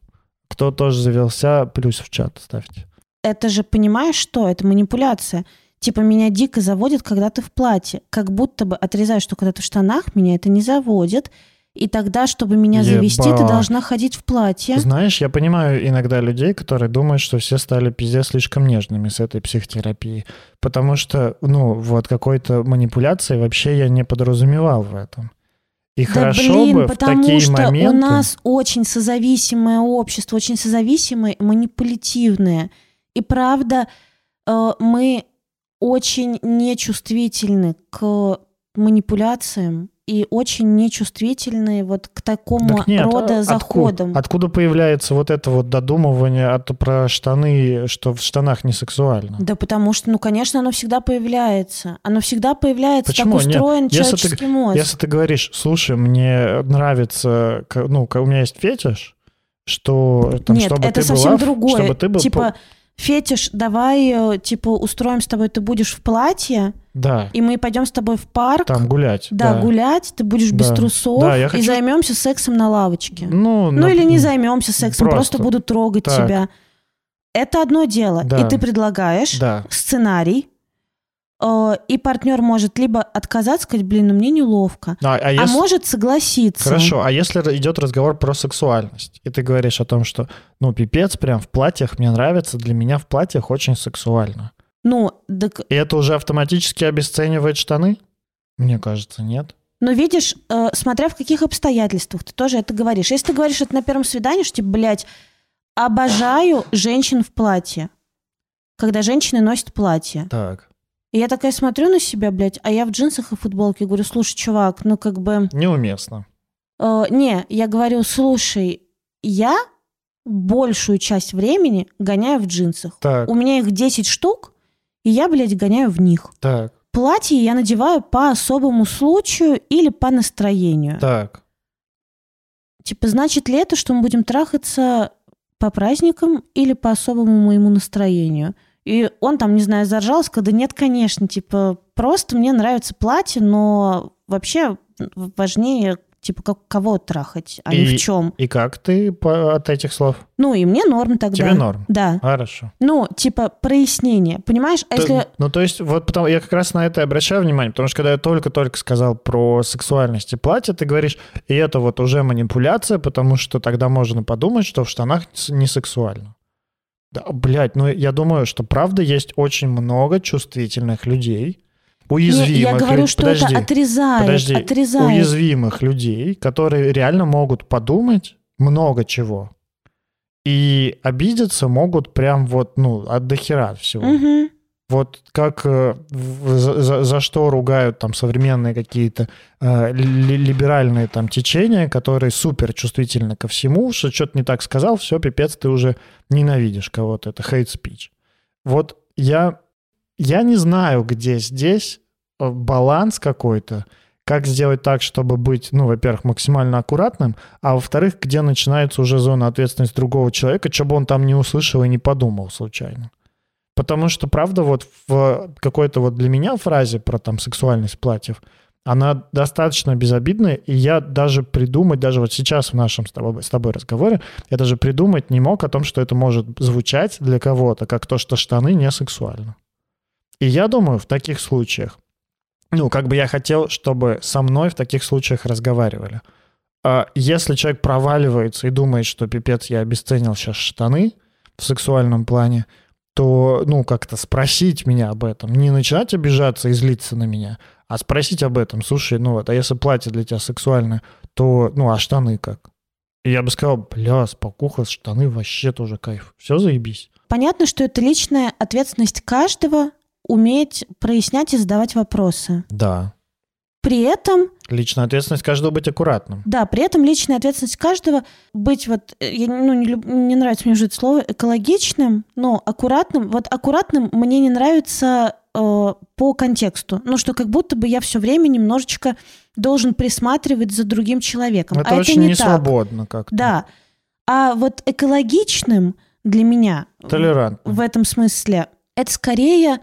Кто тоже завелся, плюс в чат ставьте. Это же, понимаешь, что? Это манипуляция. Типа, меня дико заводит, когда ты в платье. Как будто бы отрезаешь, что когда ты в штанах, меня это не заводит. И тогда, чтобы меня завести, ты Ебать. должна ходить в платье. Знаешь, я понимаю иногда людей, которые думают, что все стали пиздец слишком нежными с этой психотерапией. Потому что, ну, вот какой-то манипуляции вообще я не подразумевал в этом. И Да хорошо блин, бы в потому такие что моменты... у нас очень созависимое общество, очень созависимое, манипулятивное. И правда, э, мы очень нечувствительны к манипуляциям и очень нечувствительны вот к такому Так нет, рода а- заходам. Откуда, откуда появляется вот это вот додумывание от, про штаны, что в штанах не сексуально? Да потому что, ну, конечно, оно всегда появляется. Оно всегда появляется, Почему? так Нет, устроен если ты- человеческий мозг. Если ты говоришь, слушай, мне нравится, ну, у меня есть фетиш, что там, Нет, чтобы это ты совсем была, другое. чтобы ты был, типа, фетиш, давай, э, типа, устроим с тобой, ты будешь в платье, да, и мы пойдем с тобой в парк, там гулять. да, гулять, ты будешь без Да. трусов, Да, я и хочу- займемся сексом на лавочке. Ну, Ну, на- или не займемся сексом, просто, просто. буду трогать Так. тебя. Это одно дело. Да. И ты предлагаешь Да, сценарий, и партнер может либо отказаться, сказать, блин, ну мне неловко, а, а а если... может согласиться. Хорошо, а если идет разговор про сексуальность, и ты говоришь о том, что, ну, пипец, прям в платьях мне нравится, для меня в платьях очень сексуально. Ну, так И это уже автоматически обесценивает штаны? Мне кажется, нет. Но видишь, э, смотря в каких обстоятельствах ты тоже это говоришь. Если ты говоришь это на первом свидании, что типа, блядь, обожаю женщин в платье. Когда женщины носят платье. Так. И я такая смотрю на себя, блядь, а я в джинсах и футболке. Говорю, слушай, чувак, ну как бы... Неуместно. э, не, я говорю, слушай, я большую часть времени гоняю в джинсах. Так, У меня их 10 штук, и я, блядь, гоняю в них. так, Платье я надеваю по особому случаю или по настроению. так. Типа, значит ли это, что мы будем трахаться по праздникам или по особому моему настроению? И он там, не знаю, заржал, сказал, да нет, конечно, типа, просто мне нравится платье, но вообще важнее, типа, как, кого трахать, а не И- в чем. И как ты по- от этих слов? Ну, и мне норм тогда. Тебе норм? Да. Хорошо. Ну, типа, прояснение. Понимаешь, а То- если... Ну, то есть, вот потому, я как раз на это обращаю внимание, потому что когда я только-только сказал про сексуальность и платье, ты говоришь, и это вот уже манипуляция, потому что тогда можно подумать, что в штанах не сексуально. Да, блядь, ну я думаю, что правда есть очень много чувствительных людей, уязвимых Не, я говорю, люд- что Подожди, это отрезает, подожди, отрезает. уязвимых людей, которые реально могут подумать много чего. И обидеться могут прям вот, ну, от дохера всего. Мгм. Вот как э, за, за- что ругают там современные какие-то э, ли- либеральные там течения, которые супер чувствительны ко всему, что что-то не так сказал, все, пипец, ты уже ненавидишь кого-то. Это hate speech. Вот я, я не знаю, где здесь э, баланс какой-то, как сделать так, чтобы быть, ну, во-первых, максимально аккуратным, а во-вторых, где начинается уже зона ответственности другого человека, что бы он там не услышал и не подумал случайно. Потому что, правда, вот в какой-то вот для меня фразе про там сексуальность платьев, она достаточно безобидная, и я даже придумать, даже вот сейчас в нашем с тобой, с тобой разговоре, я даже придумать не мог о том, что это может звучать для кого-то, как то, что штаны не сексуально. И я думаю, в таких случаях, ну, как бы я хотел, чтобы со мной в таких случаях разговаривали. А Если человек проваливается и думает, что пипец, я обесценил сейчас штаны в сексуальном плане, то, ну, как-то спросить меня об этом. Не начинать обижаться и злиться на меня, а спросить об этом. Слушай, ну вот, а если платье для тебя сексуальное, то, ну, а штаны как? И я бы сказал, бля, спокуха, штаны вообще тоже кайф. Все заебись. Понятно, что это личная ответственность каждого уметь прояснять и задавать вопросы. Да. При этом, Личная ответственность каждого быть аккуратным. да, при этом личная ответственность каждого быть вот, э, я, ну, не, люб- не нравится мне уже это слово, экологичным, но аккуратным. Вот аккуратным мне не нравится э, по контексту. Ну, что как будто бы я все время немножечко должен присматривать за другим человеком. Это а очень это не несвободно как-то. Да. А вот экологичным для меня Толерантно. в этом смысле это скорее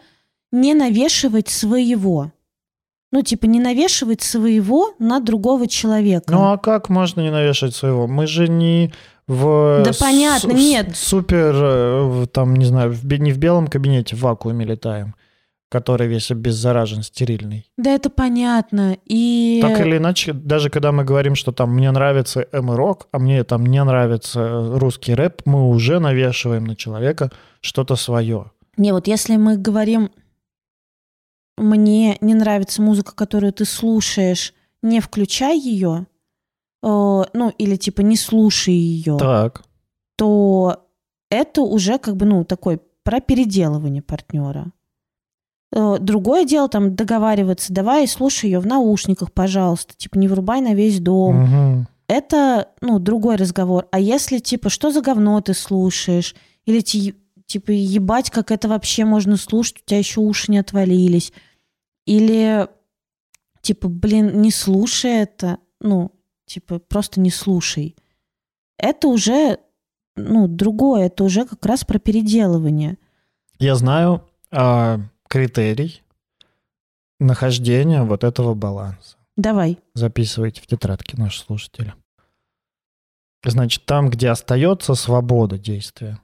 не навешивать своего. Ну, типа, не навешивать своего на другого человека. Ну а как можно не навешать своего? Мы же не в Да понятно, с- нет. супер, э, там, не знаю, в, не в белом кабинете в вакууме летаем, который весь обеззаражен, стерильный. Да, это понятно. И Так или иначе, даже когда мы говорим, что там мне нравится эмо-рок, а мне там не нравится русский рэп, мы уже навешиваем на человека что-то свое. не, вот если мы говорим, мне не нравится музыка, которую ты слушаешь, не включай ее, э, ну, или типа не слушай ее, Так. то это уже как бы, ну, такой про переделывание партнера. Э, Другое дело там договариваться, давай слушай ее в наушниках, пожалуйста, типа не врубай на весь дом. Мгм. Это, ну, другой разговор. А если, типа, что за говно ты слушаешь? Или, ти- типа, ебать, как это вообще можно слушать, у тебя еще уши не отвалились. Или, типа, блин, не слушай это. Ну, типа, просто не слушай. Это уже, ну, другое. Это уже как раз про переделывание. Я знаю а, критерий нахождения вот этого баланса. Давай. Записывайте в тетрадке наши слушатели. Значит, там, где остается свобода действия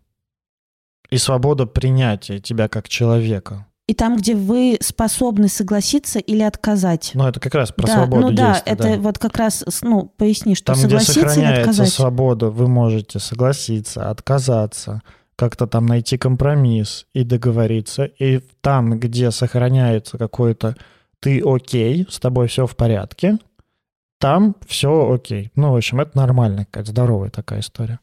и свобода принятия тебя как человека. И там, где вы способны согласиться или отказать. Ну, это как раз про да, свободу ну да, действия. это да. вот как раз, ну, поясни, что Там, где согласиться или сохраняется отказать. свобода, вы можете согласиться, отказаться, как-то там найти компромисс и договориться. И там, где сохраняется какой-то ты окей, с тобой все в порядке, там все окей. Ну, в общем, это нормальная какая-то здоровая такая история.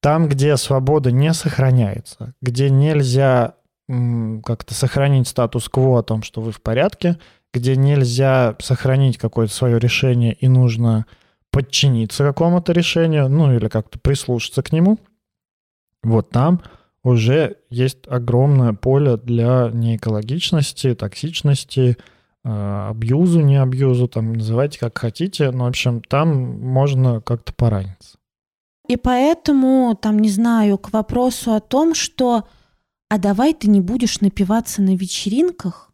Там, где свобода не сохраняется, где нельзя как-то сохранить статус-кво о том, что вы в порядке, где нельзя сохранить какое-то свое решение и нужно подчиниться какому-то решению, ну или как-то прислушаться к нему, вот там уже есть огромное поле для неэкологичности, токсичности, э, абьюзу, не абьюзу, там называйте как хотите, но, в общем, там можно как-то пораниться. И поэтому, там, не знаю, к вопросу о том, что «а давай ты не будешь напиваться на вечеринках»,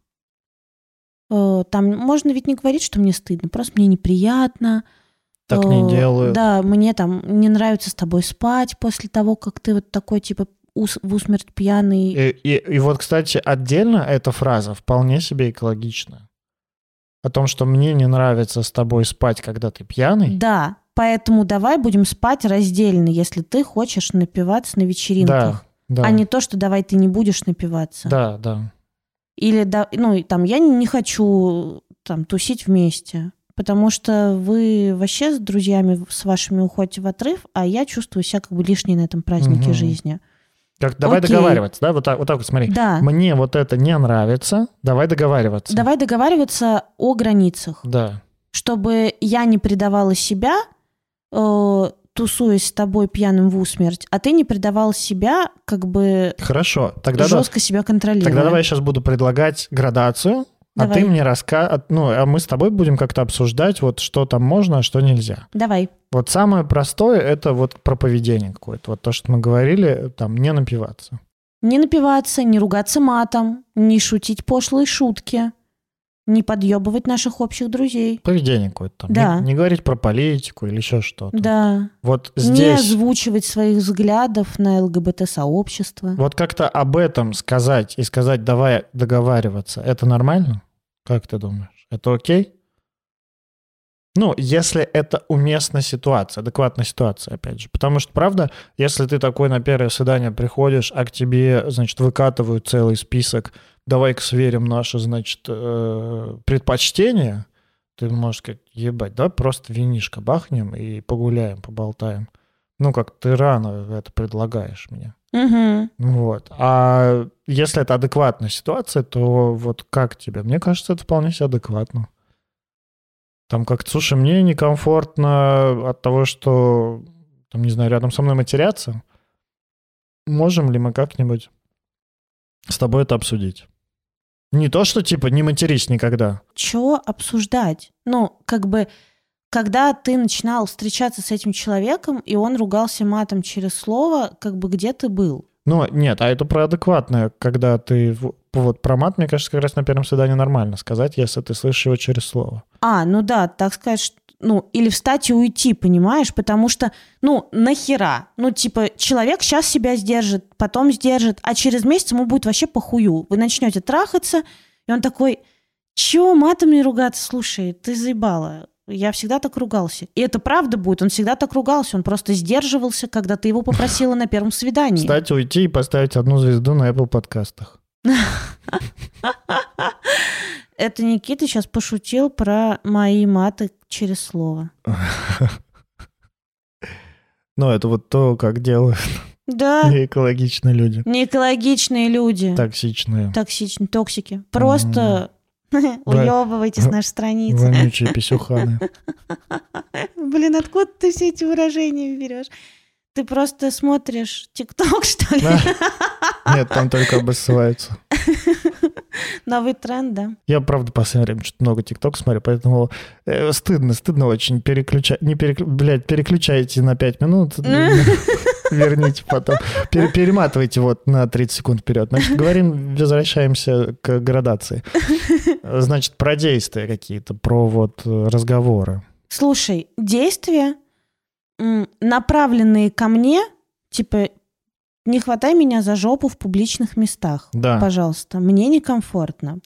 Э, Там можно ведь не говорить, что мне стыдно, просто мне неприятно. Так не Э, делают. Да, мне там не нравится с тобой спать после того, как ты вот такой, типа, ус- в усмерть пьяный. И, и- и вот, кстати, отдельно эта фраза вполне себе экологична. О том, что мне не нравится с тобой спать, когда ты пьяный. Да, поэтому давай будем спать раздельно, если ты хочешь напиваться на Да, вечеринках. да. А не то, что давай ты не будешь напиваться. Да, да. Или, да, ну, там, я не хочу там тусить вместе, потому что вы вообще с друзьями с вашими уходите в отрыв, а я чувствую себя как бы лишней на этом празднике Мгм. жизни. Как, давай Окей. договариваться, да? Вот так, вот так вот смотри. Да, Мне вот это не нравится, давай договариваться. давай договариваться о границах, Да. чтобы я не предавала себя, э, тусуясь с тобой пьяным в усмерть, а ты не предавал себя, как бы Хорошо. Тогда, да- жестко себя контролируя. тогда давай я сейчас буду предлагать градацию, а Давай. ты мне раска... Ну, а мы с тобой будем как-то обсуждать, вот что там можно, а что нельзя. Давай. Вот самое простое — это вот про поведение какое-то. Вот то, что мы говорили, там, не напиваться. Не напиваться, не ругаться матом, не шутить пошлые шутки, не подъебывать наших общих друзей. Поведение какое-то там. Да. Не, не говорить про политику или еще что-то. Да. Вот Не здесь... озвучивать своих взглядов на ЛГБТ-сообщество. Вот как-то об этом сказать и сказать, давай договариваться, это нормально? Как ты думаешь? Это окей? Ну, если это уместная ситуация, адекватная ситуация, опять же. Потому что, правда, если ты такой на первое свидание приходишь, а к тебе, значит, выкатывают целый список, давай-ка сверим наши, значит, э, предпочтения, ты можешь сказать, ебать, давай просто винишко бахнем и погуляем, поболтаем. Ну, как ты рано это предлагаешь мне. Мгм. Вот. А если это адекватная ситуация, то вот как тебе? Мне кажется, это вполне себе адекватно. Там как-то, слушай, мне некомфортно от того, что, там, не знаю, рядом со мной матерятся. Можем ли мы как-нибудь с тобой это обсудить? Не то, что типа не матерись никогда. Чё обсуждать? Ну, как бы, когда ты начинал встречаться с этим человеком, и он ругался матом через слово, как бы где ты был? Ну, нет, а это про адекватное, когда ты... Вот про мат, мне кажется, как раз на первом свидании нормально сказать, если ты слышишь его через слово. А, ну да, так сказать, ш- ну, или встать и уйти, понимаешь? Потому что, ну, нахера? Ну, типа, человек сейчас себя сдержит, потом сдержит, а через месяц ему будет вообще похую. Вы начнете трахаться, и он такой, чего матом не ругаться? Слушай, ты заебала. Я всегда так ругался. И это правда будет, он всегда так ругался, он просто сдерживался, когда ты его попросила на первом свидании. Кстати, уйти и поставить одну звезду на Apple подкастах. Это Никита сейчас пошутил про мои маты через слово. Ну, это вот то, как делают Да, неэкологичные люди. неэкологичные люди. Токсичные, Токсичные, токсики. Просто уебывайте с нашей страницы. вонючие писюханы. Блин, откуда ты все эти выражения берешь? Ты просто смотришь ТикТок, что ли? Нет, там только обоссываются. Новый тренд, да? Я, правда, в последнее время что-то много ТикТок смотрю, поэтому э, стыдно, стыдно очень переключать. Не переклю... Блядь, переключайте на 5 минут, верните потом. Пере- Перематывайте вот на 30 секунд вперед. Значит, говорим, возвращаемся к градации. Значит, про действия какие-то, про вот э, разговоры. Слушай, действия, направленные ко мне, типа, не хватай меня за жопу в публичных местах. Да. Пожалуйста, мне некомфортно.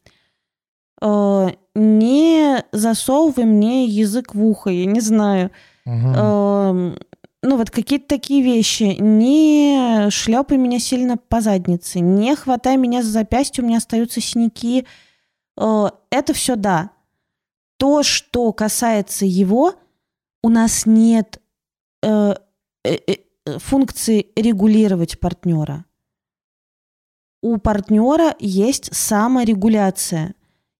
Э, Не засовывай мне язык в ухо, я не знаю. Мгм. Эм, ну, вот какие-то такие вещи. Не шлепай меня сильно по заднице, не хватай меня за запястье, у меня остаются синяки. Э, это все да. То, что касается его, у нас нет э, э, э, функции регулировать партнера. У партнера есть саморегуляция.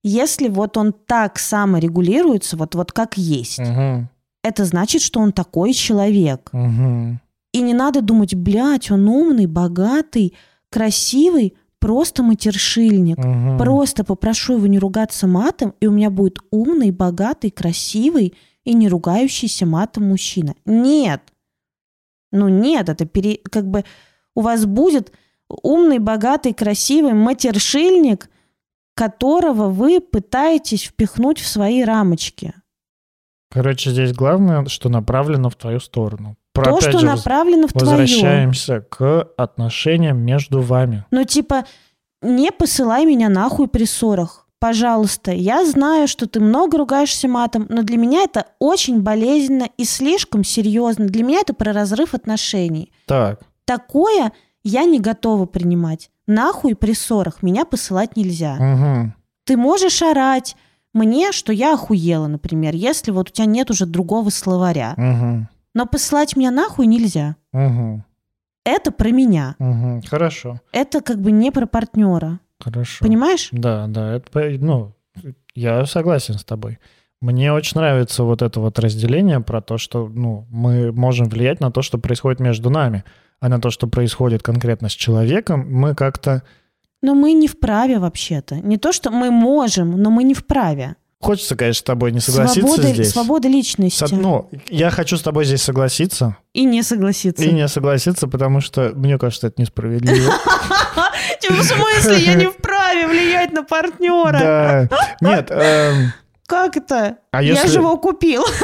Если вот он так саморегулируется, вот, вот как есть, Мгм. это значит, что он такой человек. Мгм. И не надо думать, блядь, он умный, богатый, красивый, просто матершильник. Мгм. Просто попрошу его не ругаться матом, и у меня будет умный, богатый, красивый и не ругающийся матом мужчина. Нет. Ну нет, это пере... как бы у вас будет умный, богатый, красивый матершильник, которого вы пытаетесь впихнуть в свои рамочки. Короче, здесь главное, что направлено в твою сторону. Про, То, что же, направлено в твою. Возвращаемся к отношениям между вами. Ну, типа, не посылай меня нахуй при ссорах. Пожалуйста, я знаю, что ты много ругаешься матом, но для меня это очень болезненно и слишком серьезно. Для меня это про разрыв отношений. Так, Такое я не готова принимать. Нахуй при ссорах меня посылать нельзя. угу. Ты можешь орать мне, что я охуела, например, если вот у тебя нет уже другого словаря. Угу. Но посылать меня нахуй нельзя. Угу. Это про меня. Угу. Хорошо, Это как бы не про партнера. Хорошо. Понимаешь? Да, да, это, ну, я согласен с тобой. Мне очень нравится вот это вот разделение про то, что, ну, мы можем влиять на то, что происходит между нами, а на то, что происходит конкретно с человеком, мы как-то... Но мы не вправе вообще-то. Не то, что мы можем, но мы не вправе. Хочется, конечно, с тобой не согласиться свобода, здесь. свобода личности. С- Ну, я хочу с тобой здесь согласиться И не согласиться. и не согласиться, потому что мне кажется, это несправедливо. Типа, в смысле, я не вправе влиять на партнера? Да. Нет, эм, Как это? А Я если- же его купил.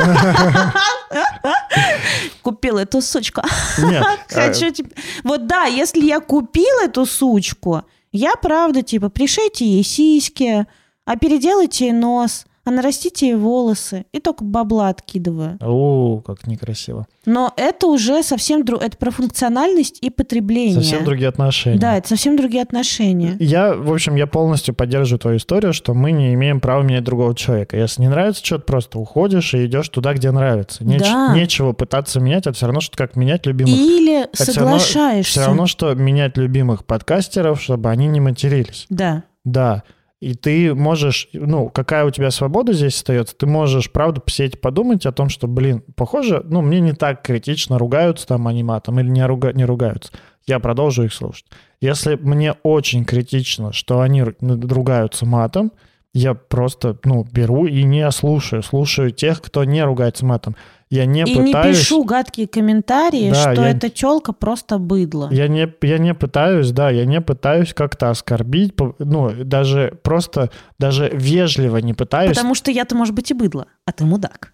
Купил эту сучку. нет. Хочу, типа... Вот да, если я купил эту сучку, я правда, типа, пришейте ей сиськи, а переделайте ей нос, а нарастите ей волосы. И только бабла откидываю. О, как некрасиво. Но это уже совсем друг... Это про функциональность и потребление. Совсем другие отношения. Да, это совсем другие отношения. Я, в общем, я полностью поддерживаю твою историю, что мы не имеем права менять другого человека. Если не нравится что-то, просто уходишь и идешь туда, где нравится. Неч- Да. Нечего пытаться менять, это все равно, что как менять любимых. Или Это всё равно- соглашаешься. Все равно, что менять любимых подкастеров, чтобы они не матерились. Да. Да. И ты можешь, ну, какая у тебя свобода здесь остается, ты можешь, правда, посидеть подумать о том, что, блин, похоже, ну, мне не так критично ругаются там они матом или не, руга- не ругаются. Я продолжу их слушать. Если мне очень критично, что они ну, ругаются матом, я просто, ну, беру и не слушаю. Слушаю тех, кто не ругается матом. Я не И не пытаюсь... пишу гадкие комментарии, Да, что я- эта челка просто быдло. Я не, я не пытаюсь, да, я не пытаюсь как-то оскорбить, ну, даже просто, даже вежливо не пытаюсь. Потому что я-то, может быть, и быдло, а ты мудак.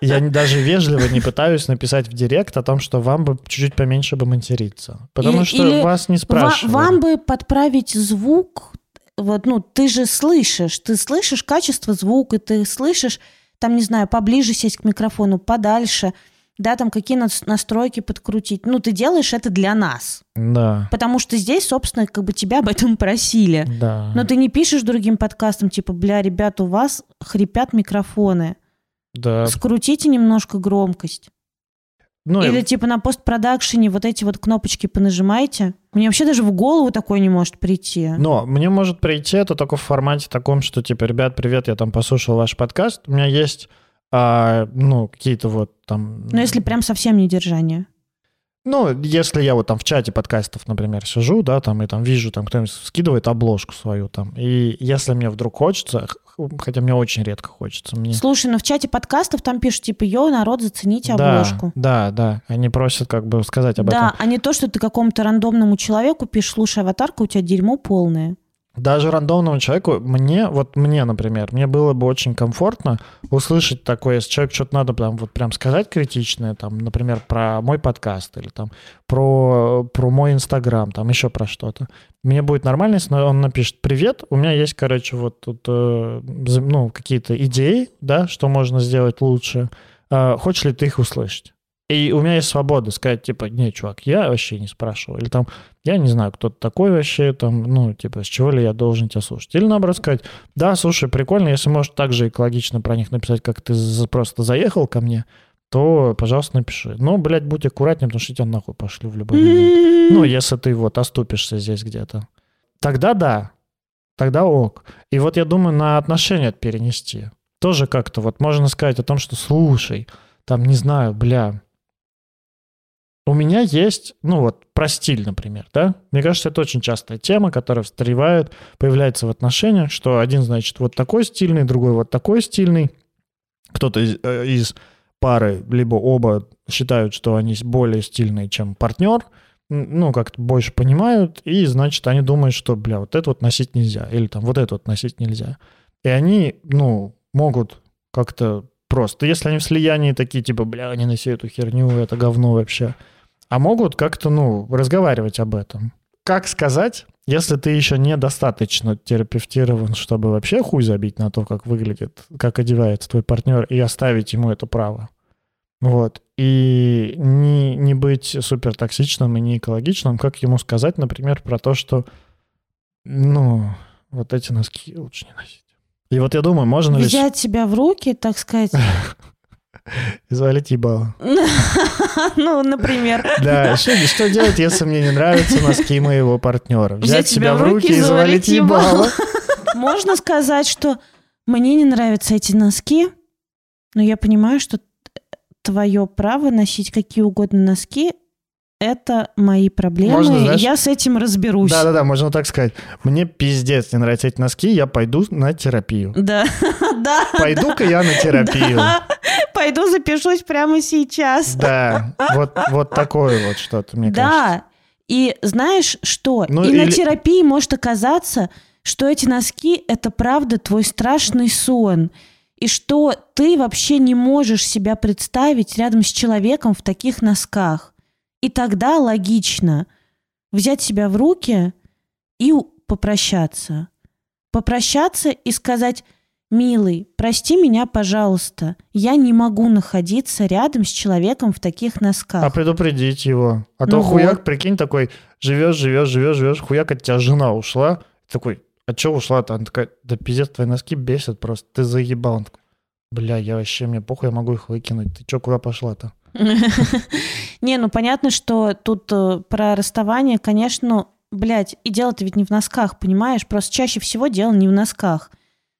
Я не- даже вежливо не пытаюсь написать в директ о том, что вам бы чуть-чуть поменьше бы материться. Потому что вас не Ва- спрашивают. Вам бы подправить звук, вот, ну, ты же слышишь, ты слышишь качество звука, ты слышишь, там, не знаю, поближе сесть к микрофону, подальше, да, там какие нас- настройки подкрутить. Ну, ты делаешь это для нас. Да, Потому что здесь, собственно, как бы тебя об этом просили. да. Но ты не пишешь другим подкастам, типа, бля, ребят, у вас хрипят микрофоны. да. Скрутите немножко громкость. Ну, Или типа на постпродакшене вот эти вот кнопочки понажимаете. Мне вообще даже в голову такое не может прийти. Но мне может прийти это только в формате таком, что типа, ребят, привет, я там послушал ваш подкаст, у меня есть, а, ну, какие-то вот там... Но если прям совсем не держание. Ну, если я вот там в чате подкастов, например, сижу, да, там, и там вижу, там кто-нибудь скидывает обложку свою там, и если мне вдруг хочется, хотя мне очень редко хочется, мне... Слушай, ну в чате подкастов там пишут, типа, йоу, народ, зацените да, обложку. Да, да, они просят как бы сказать об Да, этом. а не то, что ты какому-то рандомному человеку пишешь, слушай, аватарка у тебя дерьмо полное. Даже рандомному человеку, мне, вот мне, например, мне было бы очень комфортно услышать такое, если человеку что-то надо прям, вот прям сказать критичное, там, например, про мой подкаст или там про, про мой инстаграм, там еще про что-то. Мне будет нормально, если он напишет «Привет, у меня есть, короче, вот тут, э, ну, какие-то идеи, да, что можно сделать лучше. Э, хочешь ли ты их услышать?» И у меня есть свобода сказать, типа, не, чувак, я вообще не спрашивал. Или там, я не знаю, кто ты такой вообще, там, ну, типа, с чего ли я должен тебя слушать. Или наоборот сказать, да, слушай, прикольно, если можешь так же экологично про них написать, как ты просто заехал ко мне, то, пожалуйста, напиши. Но, блядь, будь аккуратнее, потому что тебя нахуй пошлю в любой момент. Ну, если ты вот оступишься здесь где-то. Тогда да. Тогда ок. И вот я думаю, на отношения перенести. Тоже как-то вот можно сказать о том, что слушай, там, не знаю, бля, у меня есть, ну вот, про стиль, например, да? Мне кажется, это очень частая тема, которая встревает, появляется в отношениях, что один, значит, вот такой стильный, другой вот такой стильный. Кто-то из, э, из пары, либо оба считают, что они более стильные, чем партнер, ну, как-то больше понимают, и, значит, они думают, что, бля, вот это вот носить нельзя, или там вот это вот носить нельзя. И они, ну, могут как-то просто, если они в слиянии такие, типа, бля, не носи эту херню, это говно вообще, а могут как-то, ну, разговаривать об этом. Как сказать, если ты еще недостаточно терапевтирован, чтобы вообще хуй забить на то, как выглядит, как одевается твой партнер, и оставить ему это право. Вот. И не, не быть супер токсичным и не экологичным, как ему сказать, например, про то, что, ну, вот эти носки лучше не носить. И вот я думаю, можно ли Взять себя в руки, так сказать. извалить ебало? Ну, например. Да, что, что делать, если мне не нравятся носки моего партнера? Взять, себя в руки и завалить ебало. Можно сказать, что мне не нравятся эти носки, но я понимаю, что твое право носить какие угодно носки — это мои проблемы, Можно, знаешь- я с этим разберусь. Да-да-да, можно так сказать. Мне пиздец не нравятся эти носки, я пойду на терапию. Да, да. Пойду-ка я на терапию. Пойду запишусь прямо сейчас. Да, вот, вот такое вот что-то, мне кажется. Да. И знаешь что? Ну, и на терапии может оказаться, что эти носки — это правда твой страшный сон. И что ты вообще не можешь себя представить рядом с человеком в таких носках. И тогда логично взять себя в руки и попрощаться. Попрощаться и сказать, милый, прости меня, пожалуйста, я не могу находиться рядом с человеком в таких носках. А предупредить его. А то Ну хуяк, вот. прикинь, такой, живешь, живешь, живешь, живешь, хуяк, от тебя жена ушла. Такой, а че ушла-то? Она такая, да пиздец, твои носки бесят просто, ты заебал. Он такой, бля, я вообще, мне похуй, я могу их выкинуть. Ты че, куда пошла-то? Не, ну понятно, что тут э, про расставание, конечно, блядь, и дело-то ведь не в носках, понимаешь? Просто чаще всего дело не в носках.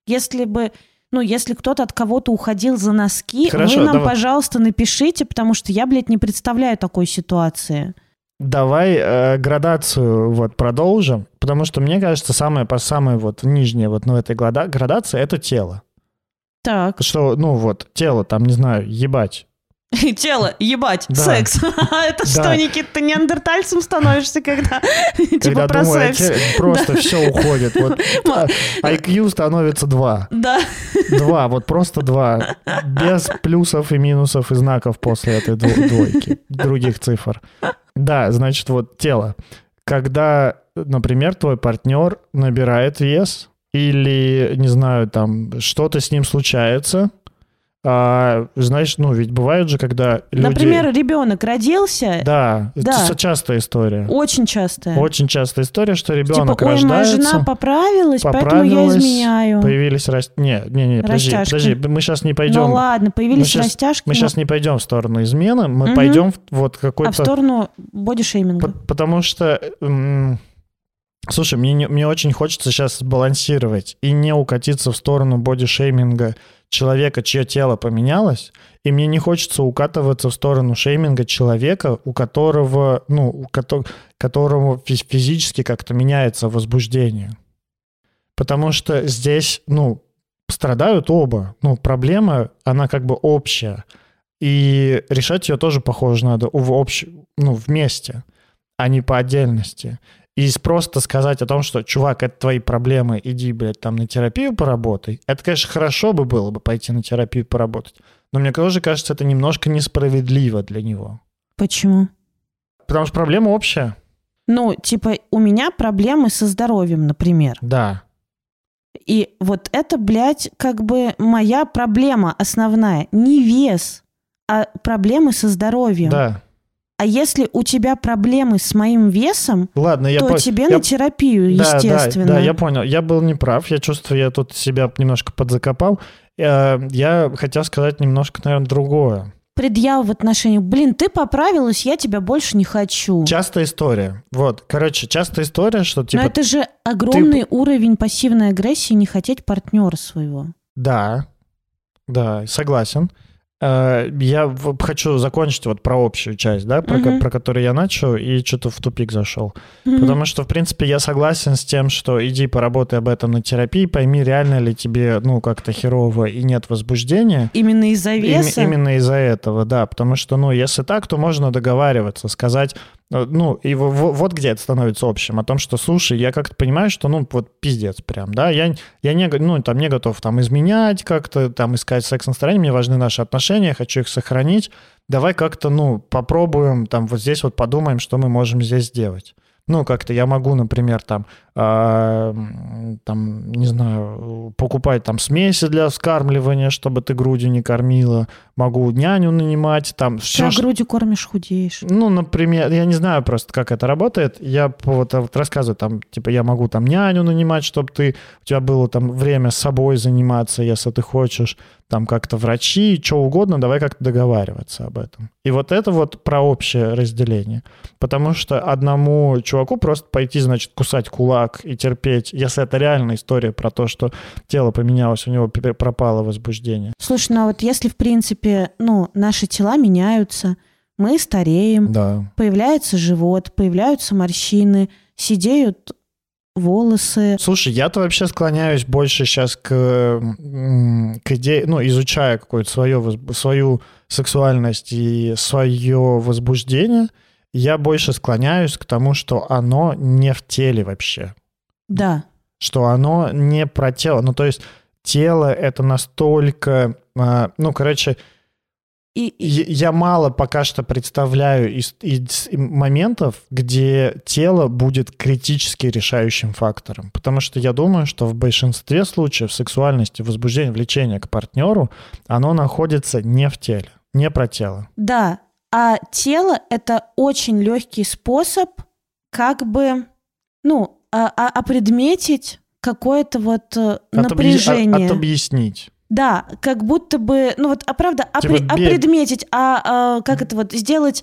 Если бы, ну, если кто-то от кого-то уходил за носки, Хорошо, вы нам, давай. пожалуйста, напишите, потому что я, блядь, не представляю такой ситуации. Давай э, градацию вот продолжим, потому что мне кажется, самое, по самое вот нижнее вот ну, этой градации это тело. Так. Что, ну вот, тело там, не знаю, ебать. Тело, ебать, Да. секс. Это что, Да. Никит, ты неандертальцем становишься, когда типа Когда про думаю, секс? просто все уходит. Вот, а, IQ становится 2. Да. Два, вот просто два. Без плюсов и минусов и знаков после этой дво- двойки. Других цифр. Да, значит, вот тело. Когда, например, твой партнер набирает вес или, не знаю, там что-то с ним случается, а, знаешь, ну ведь бывает же, когда люди... Например, ребенок родился, Да, Да. это частая история. очень часто. Очень частая история, что ребенок типа, ой, моя рождается... жена поправилась, поэтому я поправилась, изменяю. Появились раст... Не, не, не, подожди, Растяжки. подожди, мы сейчас не пойдем. Ну ладно, появились щас- растяжки, Мы но- сейчас не пойдем в сторону измены, мы Мгм. пойдем в вот а в какой-то... сторону бодишейминга. По- Потому что... м, Слушай, мне, не- мне очень хочется сейчас сбалансировать и не укатиться в сторону бодишейминга человека, чье тело поменялось, и мне не хочется укатываться в сторону шейминга человека, у которого, ну, у кото- которому фи- физически как-то меняется возбуждение. Потому что здесь, ну, страдают оба. Ну, проблема, она как бы общая. И решать ее тоже, похоже, надо в общ... ну, вместе, а не по отдельности. И просто сказать о том, что, чувак, это твои проблемы, иди, блядь, там на терапию поработай. Это, конечно, хорошо бы было бы пойти на терапию поработать. Но мне тоже кажется, это немножко несправедливо для него. Почему? Потому что проблема общая. Ну, типа, у меня проблемы со здоровьем, например. Да. И вот это, блядь, как бы моя проблема основная. Не вес, а проблемы со здоровьем. Да. А если у тебя проблемы с моим весом, Ладно, я то по- тебе я- на терапию, Да, естественно. Да, да, я понял. Я был неправ. Я чувствую, я тут себя немножко подзакопал. Э, Я хотел сказать немножко, наверное, другое. Предъяв в отношениях. Блин, ты поправилась, я тебя больше не хочу. Частая история. Вот, короче, частая история, что типа... Но это же огромный уровень пассивной агрессии не хотеть партнера своего. Да, да, согласен. Э, Я хочу закончить вот про общую часть, да, про, Мгм. про которую я начал, и что-то в тупик зашел. Потому что, в принципе, я согласен с тем, что иди поработай об этом на терапии, пойми, реально ли тебе, ну, как-то херово и нет возбуждения. Именно из-за Им- веса. именно из-за этого, да. Потому что, ну, если так, то можно договариваться, сказать, Ну, и во- во- вот где это становится общим, о том, что, слушай, я как-то понимаю, что, ну, вот пиздец прям, да, я, я не, ну, там, не готов там изменять как-то, там, искать секс настроение, мне важны наши отношения, я хочу их сохранить, давай как-то, ну, попробуем, там, вот здесь вот подумаем, что мы можем здесь сделать. Ну, как-то я могу, например, там, а, м, там, не знаю, покупать там смеси для вскармливания, чтобы ты грудью не кормила, могу няню нанимать, там, все, Когда грудью кормишь, худеешь. ну, например, я не знаю просто, как это работает. Я вот, вот рассказываю, там, типа, я могу там няню нанимать, чтобы ты, у тебя было там время с собой заниматься, если ты хочешь, там как-то врачи, что угодно, давай как-то договариваться об этом. И вот это вот про общее разделение. Потому что одному чуваку просто пойти, значит, кусать кулак и терпеть, если это реальная история про то, что тело поменялось, у него пропало возбуждение. Слушай, ну а вот если, в принципе, ну, наши тела меняются, мы стареем, Да. появляется живот, появляются морщины, сидеют волосы. Слушай, я-то вообще склоняюсь больше сейчас к, к идее, ну, изучая какую-то возб- свою сексуальность и свое возбуждение, я больше склоняюсь к тому, что оно не в теле вообще. Да. Что оно не про тело. Ну, то есть тело — это настолько... а, ну, короче, И, и- я я мало пока что представляю из, из моментов, где тело будет критически решающим фактором. Потому что я думаю, что в большинстве случаев сексуальности, возбуждения, влечения к партнеру, оно находится не в теле, не про тело. да. А тело — это очень легкий способ как бы, ну, а- а- опредметить какое-то вот э, напряжение. от- отобъяснить. Да, как будто бы, ну вот, а правда, Типа опре- бе- опредметить, а, а, как это вот сделать,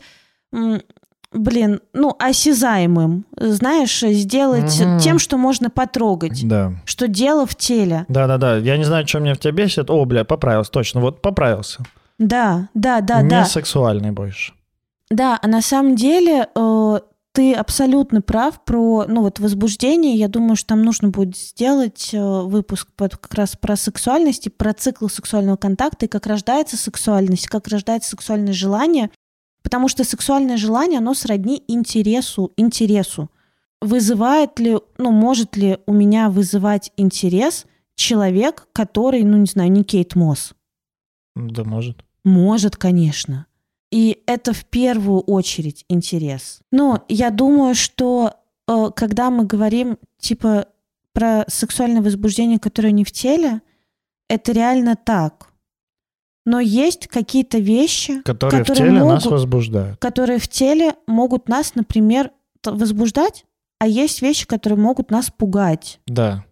блин, ну, осязаемым, знаешь, сделать Мгм. тем, что можно потрогать, Да. что дело в теле. Да-да-да. Я не знаю, что меня в тебя бесит. О, бля, поправился. Точно. Вот поправился. Да, да, да, не да. сексуальный больше. Да, а на самом деле э, ты абсолютно прав про, ну вот возбуждение. Я думаю, что там нужно будет сделать э, выпуск под, как раз про сексуальность и про цикл сексуального контакта и как рождается сексуальность, как рождается сексуальное желание. Потому что сексуальное желание, оно сродни интересу, интересу. Вызывает ли, ну, может ли у меня вызывать интерес человек, который, ну, не знаю, не Кейт Мосс? Да, может. Может, конечно. И это в первую очередь интерес. Но я думаю, что э, когда мы говорим типа про сексуальное возбуждение, которое не в теле, это реально так. Но есть какие-то вещи, Которые, в Которые теле нас могут- возбуждают. которые в теле могут нас, например, возбуждать, а есть вещи, которые могут нас пугать. Да.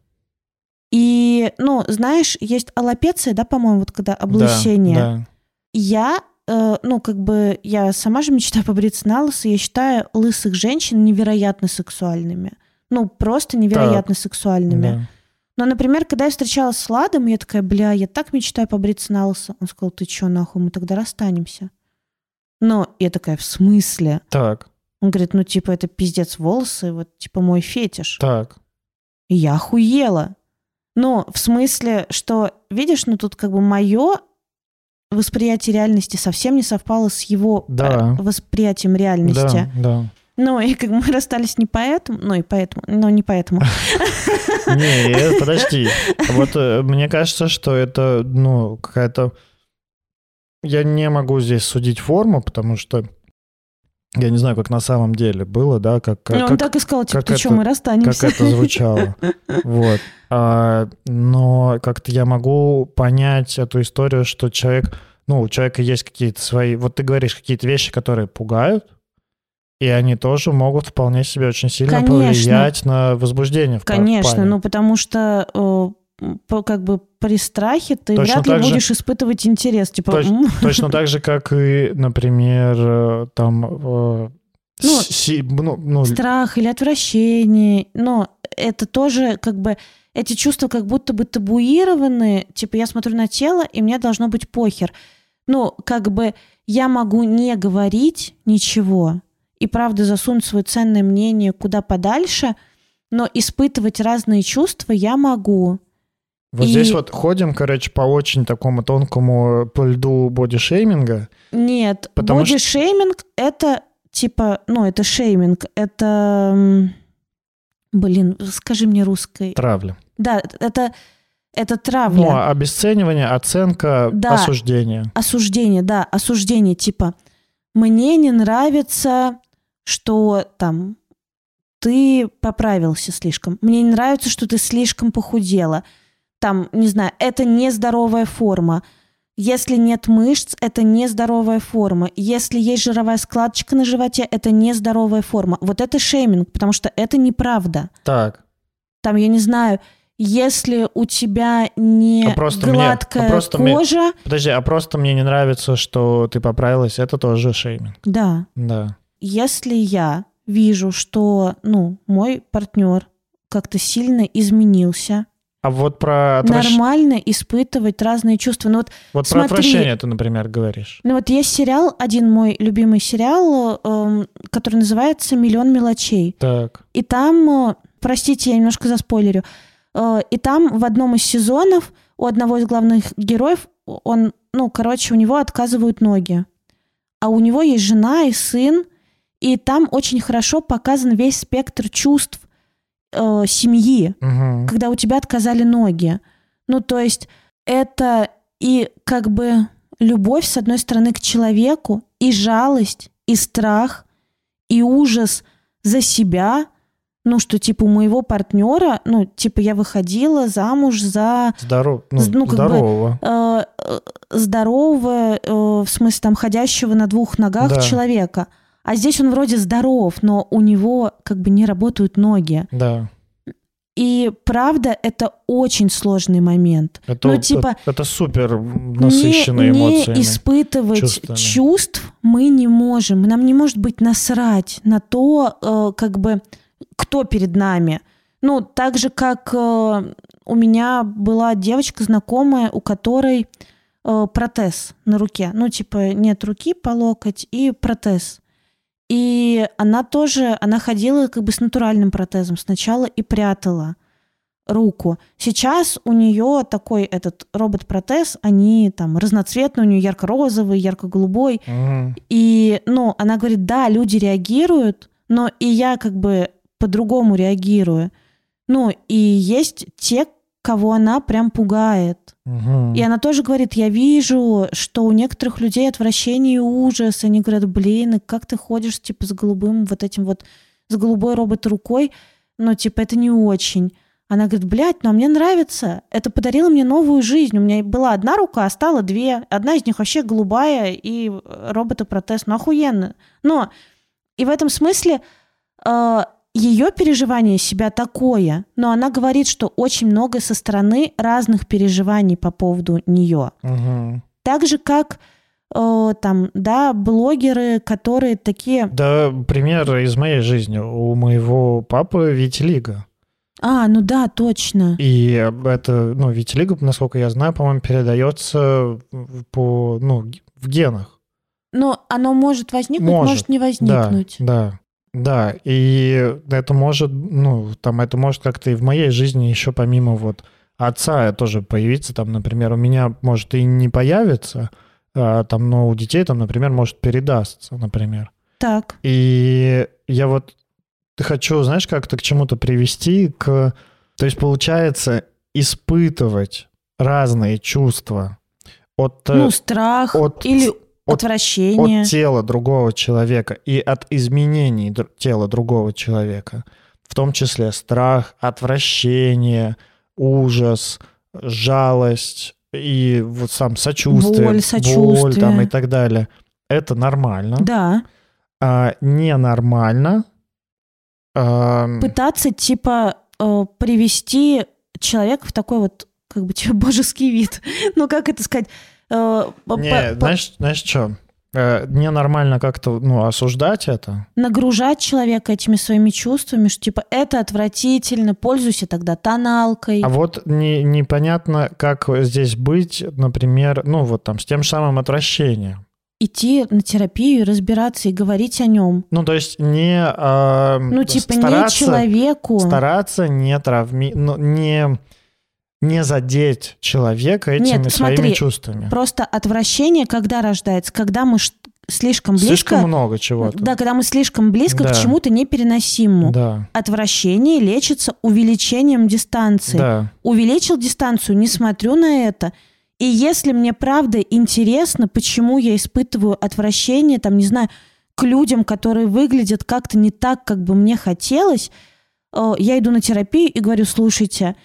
И, ну, знаешь, есть аллопеция, да, по-моему, вот когда облысение. Да, Я, э, ну, как бы, я сама же мечтаю побриться на лысо, я считаю лысых женщин невероятно сексуальными. Ну, просто невероятно да, сексуальными. да. Но, например, когда я встречалась с Ладом, я такая, бля, я так мечтаю побриться на лысо. Он сказал, ты чё, нахуй, мы тогда расстанемся. Но я такая, в смысле? Так, Он говорит, ну, типа, это пиздец волосы, вот, типа, мой фетиш. так. И я охуела. Ну, в смысле, что, видишь, ну тут как бы мое восприятие реальности совсем не совпало с его Да. э, восприятием реальности. Да, да. Ну, и как мы расстались не поэтому, ну и поэтому, но не поэтому. Не, подожди. Вот э, мне кажется, что это, ну, какая-то... Я не могу здесь судить форму, потому что я не знаю, как на самом деле было, да, как, как, Ну, он как- так и сказал, типа, ты что, мы расстанемся? как это звучало. Вот. А, но как-то я могу понять эту историю, что человек, ну, у человека есть какие-то свои, вот ты говоришь, какие-то вещи, которые пугают, и они тоже могут вполне себе очень сильно Конечно. повлиять на возбуждение в Конечно, паре. ну потому что э, как бы при страхе ты Точно вряд ли так же- будешь испытывать интерес. Типа, Точ- Точно так же, как и, например, э, там... э, Ну, си- ну, ну, страх или отвращение. Но это тоже как бы эти чувства как будто бы табуированы. Типа я смотрю на тело, и мне должно быть похер. Ну, как бы я могу не говорить ничего и правда засунуть свое ценное мнение куда подальше, но испытывать разные чувства я могу. Вот и- здесь вот ходим, короче, по очень такому тонкому по льду бодишейминга. Нет, Потому что- бодишейминг — это типа, ну, это шейминг, это... Блин, скажи мне русской. Травля. Да, это, это травля. Ну, обесценивание, оценка, Да. осуждение. Осуждение, да, осуждение, типа, мне не нравится, что там ты поправился слишком. Мне не нравится, что ты слишком похудела. Там, не знаю, это нездоровая форма. Если нет мышц, это нездоровая форма. Если есть жировая складочка на животе, это нездоровая форма. Вот это шейминг, потому что это неправда. Так, Там, я не знаю, если у тебя не А просто мне- а гладкая просто мне- кожа, подожди, а просто мне не нравится, что ты поправилась, это тоже шейминг. да, Да. если я вижу, что, ну, мой партнер как-то сильно изменился, А вот про, отвращ- нормально испытывать разные чувства. Ну вот, вот про смотри. отвращение ты, например, говоришь. ну вот есть сериал, один мой любимый сериал, эм, который называется «Миллион мелочей». Так. И там, э, простите, я немножко заспойлерю, э, и там в одном из сезонов у одного из главных героев, он, ну, короче, у него отказывают ноги. А у него есть жена и сын, и там очень хорошо показан весь спектр чувств э, семьи, Мгм. когда у тебя отказали ноги. Ну, то есть это и как бы любовь, с одной стороны, к человеку, и жалость, и страх, и ужас за себя, ну, что, типа, у моего партнера, ну, типа, я выходила замуж за Здоров... ну, ну, как бы- здорово. э, э, здорового, э, в смысле, там, ходящего на двух ногах Да. человека. А здесь он вроде здоров, но у него как бы не работают ноги. Да. И правда, это очень сложный момент. Это, Ну, типа, это, это супер насыщенные не, эмоциями. Не испытывать чувствами. чувств мы не можем. Нам не может быть насрать на то, э, как бы, кто перед нами. Ну, так же, как э, у меня была девочка знакомая, у которой э, протез на руке. Ну, типа, нет руки по локоть и протез. И она тоже, она ходила как бы с натуральным протезом сначала и прятала руку. Сейчас у нее такой этот робот-протез, они там разноцветные, у нее ярко-розовый, ярко-голубой. Мгм. И, ну, она говорит, да, люди реагируют, но и я как бы по-другому реагирую. Ну, и есть те, кого она прям пугает. Мгм. И она тоже говорит, я вижу, что у некоторых людей отвращение и ужас. Они говорят, блин, и как ты ходишь, типа, с голубым вот этим вот, с голубой робот-рукой, ну, типа, это не очень. Она говорит, блядь, ну, а мне нравится. Это подарило мне новую жизнь. У меня была одна рука, а стало две. Одна из них вообще голубая и э, робота-протез. Ну, охуенно. Но и в этом смысле ее переживание себя такое, но она говорит, что очень много со стороны разных переживаний по поводу нее. Мгм. Так же, как э, там, да, блогеры, которые такие... Да, пример из моей жизни. У моего папы Витилиго. А, ну да, точно. И это, ну, Витилиго, насколько я знаю, по-моему, передается по, ну, в генах. Но оно может возникнуть, Может, может, не возникнуть. Да, да, да. И это может, ну, там, это может как-то и в моей жизни еще помимо вот отца тоже появиться, там, например, у меня может и не появится, а, там, но у детей там, например, может передастся, например. Так. И я вот хочу, знаешь, как-то к чему-то привести, к... То есть, получается, испытывать разные чувства от, э, Ну, страх от- или отвращение. от тела другого человека и от изменений дру- тела другого человека, в том числе страх, отвращение, ужас, жалость и вот сам сочувствие, Боль, боль сочувствие. там и так далее. Это нормально. Да. А ненормально. а, Пытаться, типа, э, привести человека в такой вот, как бы, типа, божеский вид. Ну, как это сказать? Э, не, знаешь, знаешь что? Ненормально как-то ну, осуждать это. нагружать человека этими своими чувствами, что типа это отвратительно, пользуйся тогда тоналкой. А вот не, непонятно, как здесь быть, например, ну вот там с тем же самым отвращением. Идти на терапию разбираться и говорить о нем. Ну, то есть не... а, Ну, типа, не стараться, человеку. Стараться не травми... Ну, не, не задеть человека этими Нет, своими смотри, чувствами. Просто отвращение, когда рождается, когда мы слишком близко... Слишком много чего-то. Да, когда мы слишком близко Да. к чему-то непереносимому. Да, Отвращение лечится увеличением дистанции. да. Увеличил дистанцию, не смотрю на это. И если мне правда интересно, почему я испытываю отвращение, там, не знаю, к людям, которые выглядят как-то не так, как бы мне хотелось, э, я иду на терапию и говорю, слушайте,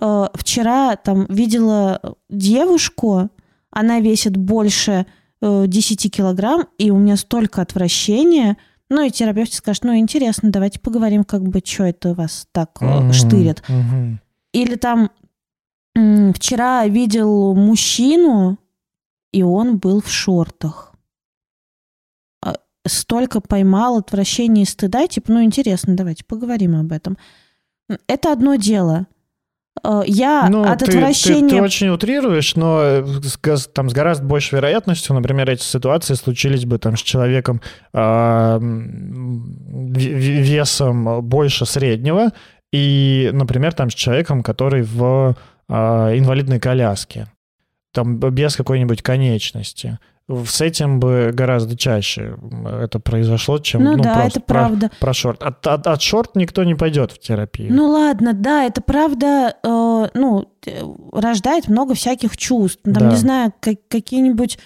э, вчера там видела девушку, она весит больше э, 10 килограмм, и у меня столько отвращения. Ну и терапевт скажет, ну интересно, давайте поговорим, как бы, что это вас так Мгм, штырит. мгм. Или там вчера видел мужчину, и он был в шортах. А, Столько поймал отвращения и стыда, типа, ну интересно, давайте поговорим об этом. Это одно дело. Э, Я Ну, от ты, ты- отвращения... ты очень утрируешь, но э, с, там, с гораздо большей вероятностью, например, эти ситуации случились бы там с человеком в- весом больше среднего и, например, там с человеком, который в а, инвалидной коляске, там без какой-нибудь конечности. С этим бы гораздо чаще это произошло, чем Ну, ну, да, просто это про- правда. про шорт. От, от- от шорт никто не пойдет в терапию. Ну ладно, да, это правда, э, ну, рождает много всяких чувств. Там, Да. не знаю, как- какие-нибудь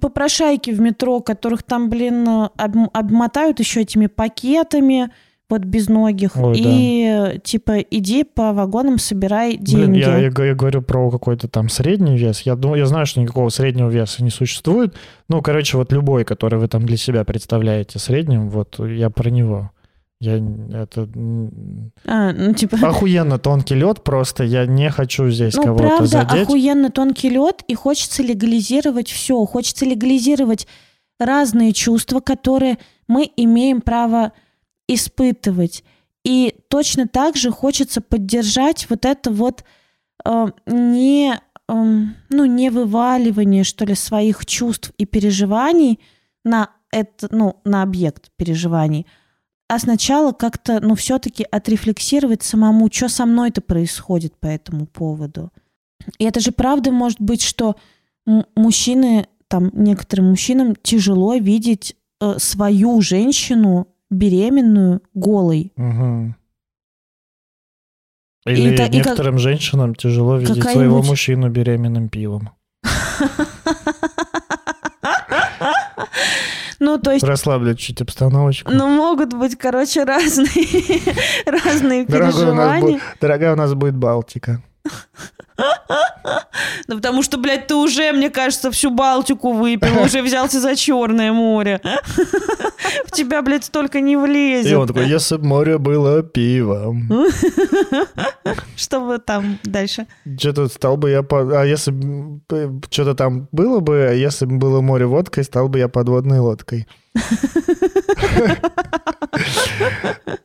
попрошайки в метро, которых там, блин, э, об- обмотают еще этими пакетами, вот безногих, Ой, и э, типа иди по вагонам, собирай Блин, деньги. я, я г- я говорю про какой-то там средний вес. Я думаю, я знаю, что никакого среднего веса не существует. Ну, короче, вот любой, который вы там для себя представляете средним, вот я про него. Я это А, ну, типа, охуенно тонкий лед, просто я не хочу здесь ну, кого-то правда, задеть. охуенно тонкий лед, и хочется легализировать все. Хочется легализировать разные чувства, которые мы имеем право испытывать. И точно так же хочется поддержать вот это вот э, не, эм, ну, не вываливание, что ли, своих чувств и переживаний на, это, ну, на объект переживаний, а сначала как-то, ну, все-таки отрефлексировать самому, что со мной-то происходит по этому поводу. И это же правда может быть, что мужчины, там, некоторым мужчинам тяжело видеть э, свою женщину беременную голой. Мгм. Или это- и как- некоторым женщинам тяжело видеть своего Какая-нибудь- мужчину беременным пивом. Ну, то есть, Расслаблять чуть обстановочку. ну, могут быть, короче, разные, разные Дорогой, у нас переживания. бу- Дорогая, у нас будет Балтика. Ну, потому что, блядь, ты уже, мне кажется, всю Балтику выпил, уже взялся за Черное море. В тебя, блядь, столько не И он влезет. такой, если бы море было пивом. Что вы там дальше? Что-то стал бы я... А если что-то там было бы, а если бы было море водкой, стал бы я подводной лодкой.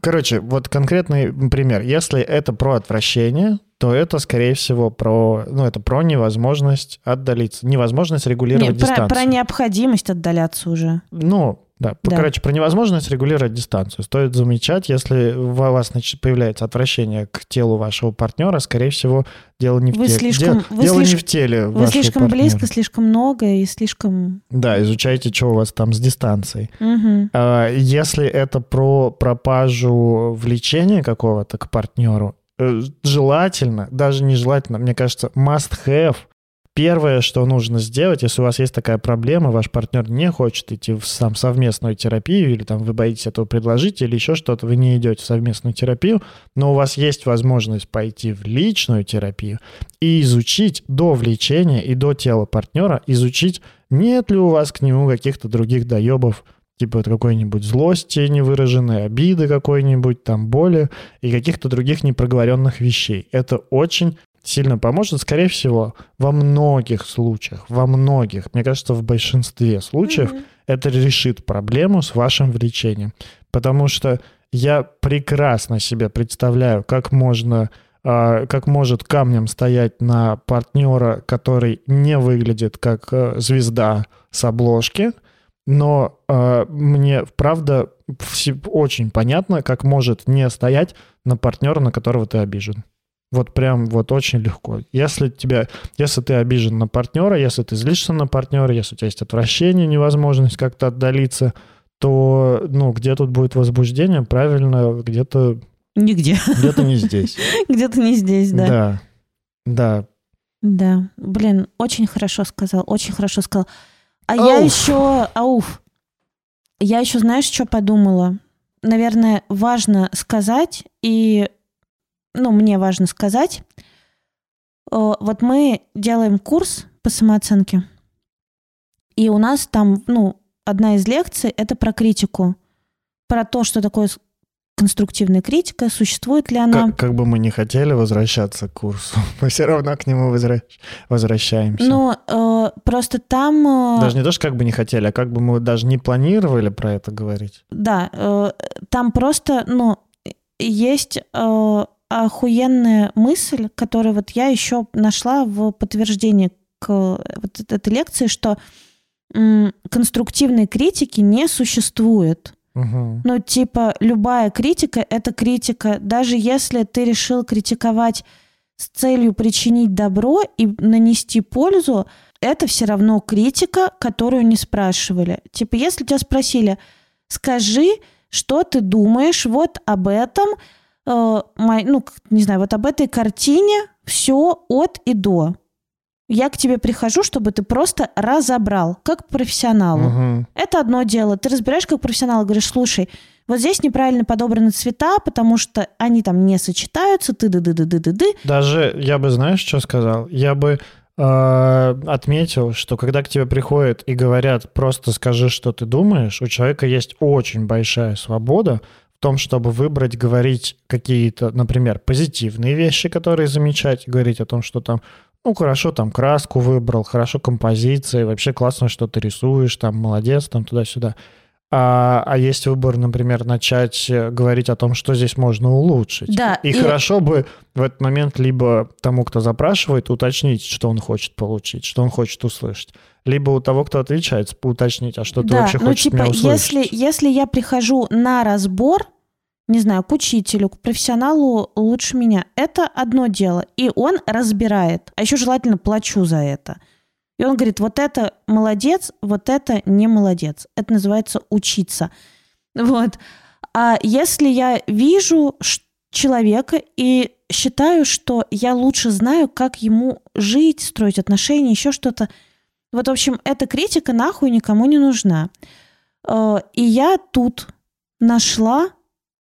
Короче, вот конкретный пример. Если это про отвращение, то это, скорее всего, про, ну, это про невозможность отдалиться, невозможность регулировать Не, про, дистанцию. про необходимость отдаляться уже. Ну, да, Да. короче, про невозможность регулировать дистанцию. Стоит замечать, если у вас значит, появляется отвращение к телу вашего партнера, скорее всего, дело не в Вы теле. слишком- Де- вы дело не слишком- в теле Вы слишком партнера. близко, слишком много и слишком... Да, изучайте, что у вас там с дистанцией. Мгм. А, Если это про пропажу влечения какого-то к партнеру, э, желательно, даже не желательно, мне кажется, must have. Первое, что нужно сделать, если у вас есть такая проблема, ваш партнер не хочет идти в сам совместную терапию, или там вы боитесь этого предложить, или еще что-то, вы не идете в совместную терапию, но у вас есть возможность пойти в личную терапию и изучить до влечения и до тела партнера, изучить, нет ли у вас к нему каких-то других доебов, типа какой-нибудь злости невыраженной, обиды какой-нибудь, там боли и каких-то других непроговоренных вещей. Это очень сильно поможет, скорее всего, во многих случаях, во многих, мне кажется, в большинстве случаев Мгм. это решит проблему с вашим влечением. Потому что я прекрасно себе представляю, как можно а, как может камнем стоять на партнера, который не выглядит как э, звезда с обложки, но э, мне правда очень понятно, как может не стоять на партнера, на которого ты обижен. Вот прям вот очень легко. Если тебя, если ты обижен на партнера, если ты злишься на партнера, если у тебя есть отвращение, невозможность как-то отдалиться, то, ну, где тут будет возбуждение? Правильно, где-то... Нигде. Где-то не здесь. Где-то не здесь, да. Да. Да. Да. Блин, очень хорошо сказал, очень хорошо сказал. А я еще... Ауф. Я еще, знаешь, что подумала? Наверное, важно сказать, и, ну, мне важно сказать. Э, Вот мы делаем курс по самооценке, и у нас там, ну, одна из лекций — это про критику, про то, что такое конструктивная критика, существует ли она. Как, как бы мы не хотели возвращаться к курсу, мы все равно к нему возвра- возвращаемся. Ну, э, просто там... э, Даже не то, что как бы не хотели, а как бы мы даже не планировали про это говорить. Да, э, там просто, ну, есть э, охуенная мысль, которую вот я еще нашла в подтверждении к вот эт- этой лекции, что конструктивной критики не существует. Мгм. Ну, типа, любая критика — это критика. Даже если ты решил критиковать с целью причинить добро и нанести пользу, это все равно критика, которую не спрашивали. Типа, если тебя спросили, скажи, что ты думаешь вот об этом, э, мой- ну, не знаю, вот об этой картине, все от и до. Я к тебе прихожу, чтобы ты просто разобрал, как профессионалу. Мгм. Это одно дело. Ты разбираешь как профессионал, говоришь, слушай, вот здесь неправильно подобраны цвета, потому что они там не сочетаются, ты ды ды ды ды ды ды Даже я бы, знаешь, что сказал? Я бы э, отметил, что когда к тебе приходят и говорят, просто скажи, что ты думаешь, у человека есть очень большая свобода том, чтобы выбрать, говорить какие-то, например, позитивные вещи, которые замечать, говорить о том, что там, ну, хорошо, там, краску выбрал, хорошо композиции, вообще классно, что ты рисуешь, там, молодец, там, туда-сюда. А, а есть выбор, например, начать э, говорить о том, что здесь можно улучшить. Да, И, и- хорошо бы в этот момент либо тому, кто запрашивает, уточнить, что он хочет получить, что он хочет услышать. Либо у того, кто отвечает, уточнить, а что ты да, вообще ну хочешь типа, меня услышать. если, если я прихожу на разбор, не знаю, к учителю, к профессионалу лучше меня, это одно дело. И он разбирает. А еще желательно плачу за это. И он говорит, вот это молодец, вот это не молодец. Это называется учиться. Вот. А если я вижу человека и считаю, что я лучше знаю, как ему жить, строить отношения, еще что-то, вот, в общем, эта критика нахуй никому не нужна. Э, И я тут нашла,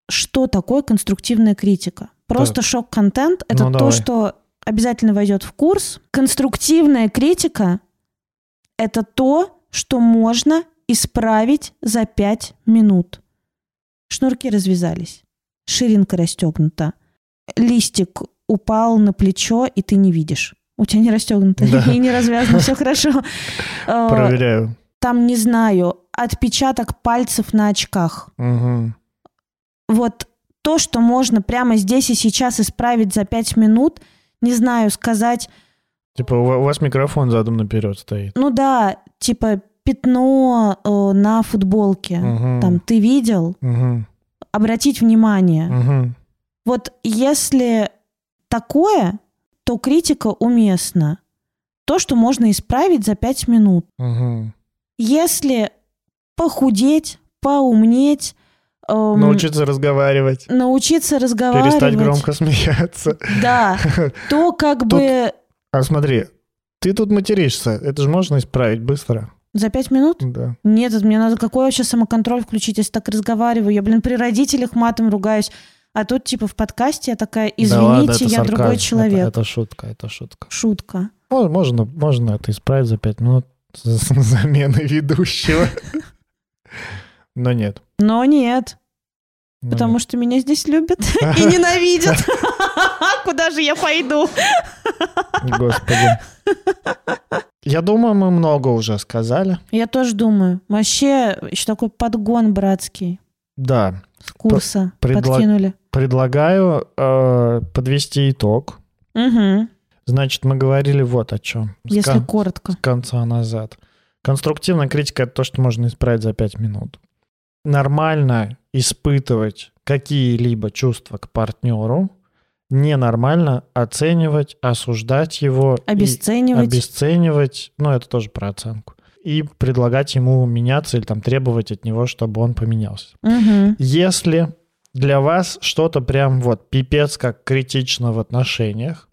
что такое конструктивная критика. Просто шок-контент — это Ну, то, давай. что обязательно войдет в курс. Конструктивная критика — это то, что можно исправить за пять минут. Шнурки развязались, ширинка расстегнута, листик упал на плечо, и ты не видишь. У тебя не расстегнуто Да. и не развязано, все хорошо. Э, Проверяю. Там, не знаю, отпечаток пальцев на очках. Мгм. Вот то, что можно прямо здесь и сейчас исправить за пять минут, не знаю, сказать, Типа у ва- у вас микрофон задом наперед стоит. ну да, типа пятно э, на футболке, Мгм. там, ты видел? Мгм. Обратить внимание. Мгм. Вот если такое, то критика уместна. То, что можно исправить за пять минут. Мгм. Если похудеть, поумнеть, эм, Научиться разговаривать. научиться разговаривать, Перестать громко смеяться. да, то как бы А смотри, ты тут материшься. Это же можно исправить быстро. за пять минут? Да. Нет, мне надо какой вообще самоконтроль включить, если так разговариваю. Я, блин, при родителях матом ругаюсь. А тут, типа, в подкасте я такая, Да ладно, извините, я другой сарказм. человек. Это, это шутка, это шутка. Шутка. Мо- Можно, можно это исправить за пять минут с заменой ведущего. Но нет. Но нет, Но потому нет. что меня здесь любят и ненавидят. Куда же я пойду? Господи. Я думаю, мы много уже сказали. Я тоже думаю. Вообще, еще такой подгон братский Да. с курса Предла- подкинули. Предлагаю э, подвести итог. Угу. Значит, мы говорили вот о чем. С Если кон- коротко. с конца назад. Конструктивная критика — это то, что можно исправить за пять минут. Нормально испытывать какие-либо чувства к партнеру ненормально оценивать, осуждать его. Обесценивать. обесценивать, ну, это тоже про оценку. И предлагать ему меняться или там требовать от него, чтобы он поменялся. Мгм. Если для вас что-то прям вот пипец как критично в отношениях,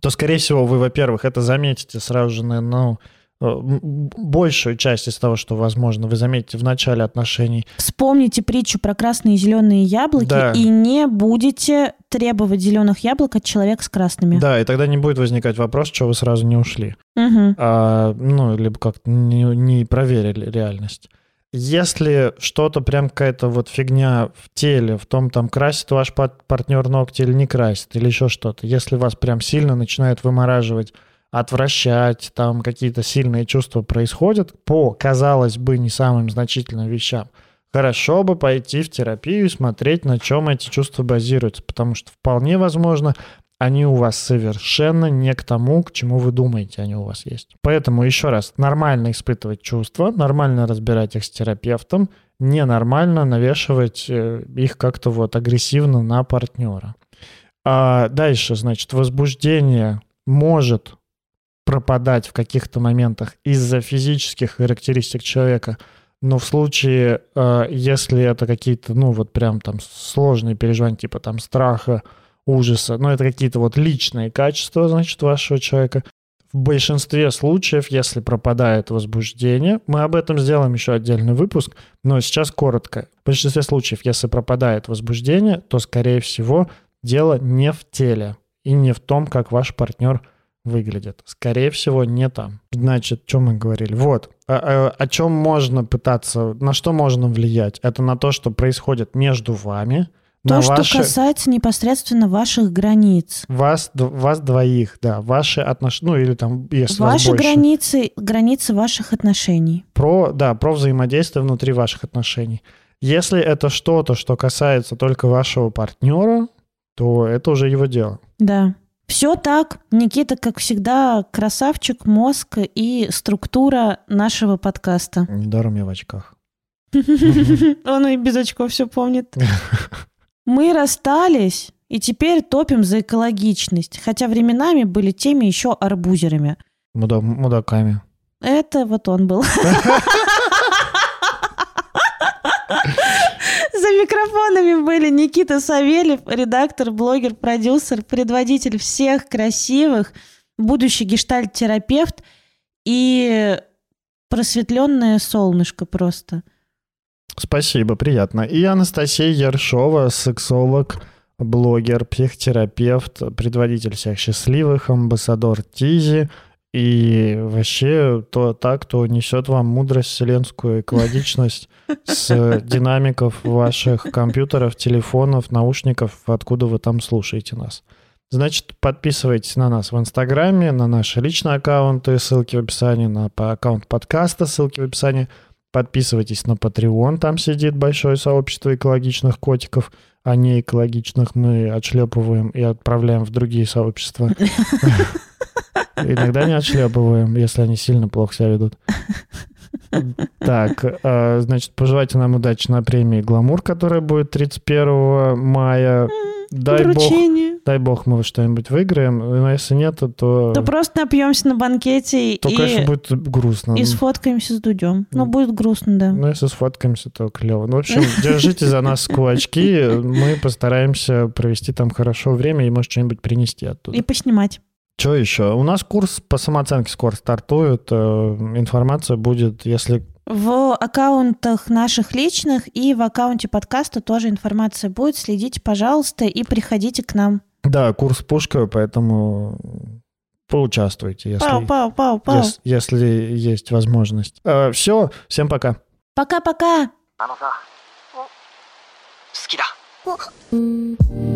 то, скорее всего, вы, во-первых, это заметите сразу же, на, ну, э, большую часть из того, что возможно, вы заметите в начале отношений. Вспомните притчу про красные и зеленые яблоки Да. и не будете требовать зеленых яблок от человека с красными. Да, и тогда не будет возникать вопрос, что вы сразу не ушли. Мгм. а, ну, либо как-то не, не проверили реальность. Если что-то прям какая-то вот фигня в теле, в том там красит ваш пар- партнер ногти или не красит, или еще что-то, если вас прям сильно начинает вымораживать, отвращать, там какие-то сильные чувства происходят по, казалось бы, не самым значительным вещам, хорошо бы пойти в терапию и смотреть, на чем эти чувства базируются, потому что вполне возможно, они у вас совершенно не к тому, к чему вы думаете, они у вас есть. Поэтому еще раз, нормально испытывать чувства, нормально разбирать их с терапевтом, ненормально навешивать э, их как-то вот агрессивно на партнера. А дальше, значит, возбуждение может пропадать в каких-то моментах из-за физических характеристик человека, но в случае, э, если это какие-то, ну вот прям там сложные переживания, типа там страха, ужаса, но это какие-то вот личные качества, значит, вашего человека. В большинстве случаев, если пропадает возбуждение, мы об этом сделаем еще отдельный выпуск, но сейчас коротко. В большинстве случаев, если пропадает возбуждение, то, скорее всего, дело не в теле и не в том, как ваш партнер выглядит. Скорее всего, не там. Значит, что мы говорили? Вот. О, о- о чем можно пытаться, на что можно влиять? Это на то, что происходит между вами, То, на что ваши, касается непосредственно ваших границ. вас, вас двоих, да, ваши отношения, ну или там, если вас Ваши больше. границы, границы ваших отношений. Про, да, про взаимодействие внутри ваших отношений. Если это что-то, что касается только вашего партнера, то это уже его дело. Да. Все так. Никита, как всегда, красавчик, мозг и структура нашего подкаста. Недаром я в очках. Он и без очков все помнит. Мы расстались и теперь топим за экологичность, хотя временами были теми еще арбузерами. Муда- мудаками. Это вот он был. За микрофонами были Никита Савельев, редактор, блогер, продюсер, предводитель всех красивых, будущий гештальт-терапевт и просветленное солнышко просто. Спасибо, приятно. И Анастасия Ершова, сексолог, блогер, психотерапевт, предводитель всех счастливых, амбассадор Тизи и вообще то, та, кто несет вам мудрость вселенскую, экологичность с динамиков ваших компьютеров, телефонов, наушников, откуда вы там слушаете нас. Значит, подписывайтесь на нас в Инстаграме, на наши личные аккаунты, ссылки в описании, на аккаунт подкаста, ссылки в описании. Подписывайтесь на Patreon, там сидит большое сообщество экологичных котиков, а не экологичных мы отшлепываем и отправляем в другие сообщества. Иногда не отшлепываем, если они сильно плохо себя ведут. Так, э, значит, пожелайте нам удачи на премии «Гламур», которая будет 31 мая. Дай бог, Вручение. дай бог мы что-нибудь выиграем, но если нет, то, То просто напьемся на банкете то конечно, и, будет грустно. и сфоткаемся с Дудем. Ну, М. будет грустно, да. Ну, если сфоткаемся, то клево. Ну, в общем, держите за нас кулачки, мы постараемся провести там хорошо время и, может, что-нибудь принести оттуда. И поснимать. Что еще? У нас курс по самооценке скоро стартует. э, Информация будет, если... В аккаунтах наших личных и в аккаунте подкаста тоже информация будет. Следите, пожалуйста, и приходите к нам. Да, курс пушка, поэтому поучаствуйте, если, Пау, пау, пау, пау. ес- если есть возможность. все, всем пока. Пока-пока. あのさ好きだ うん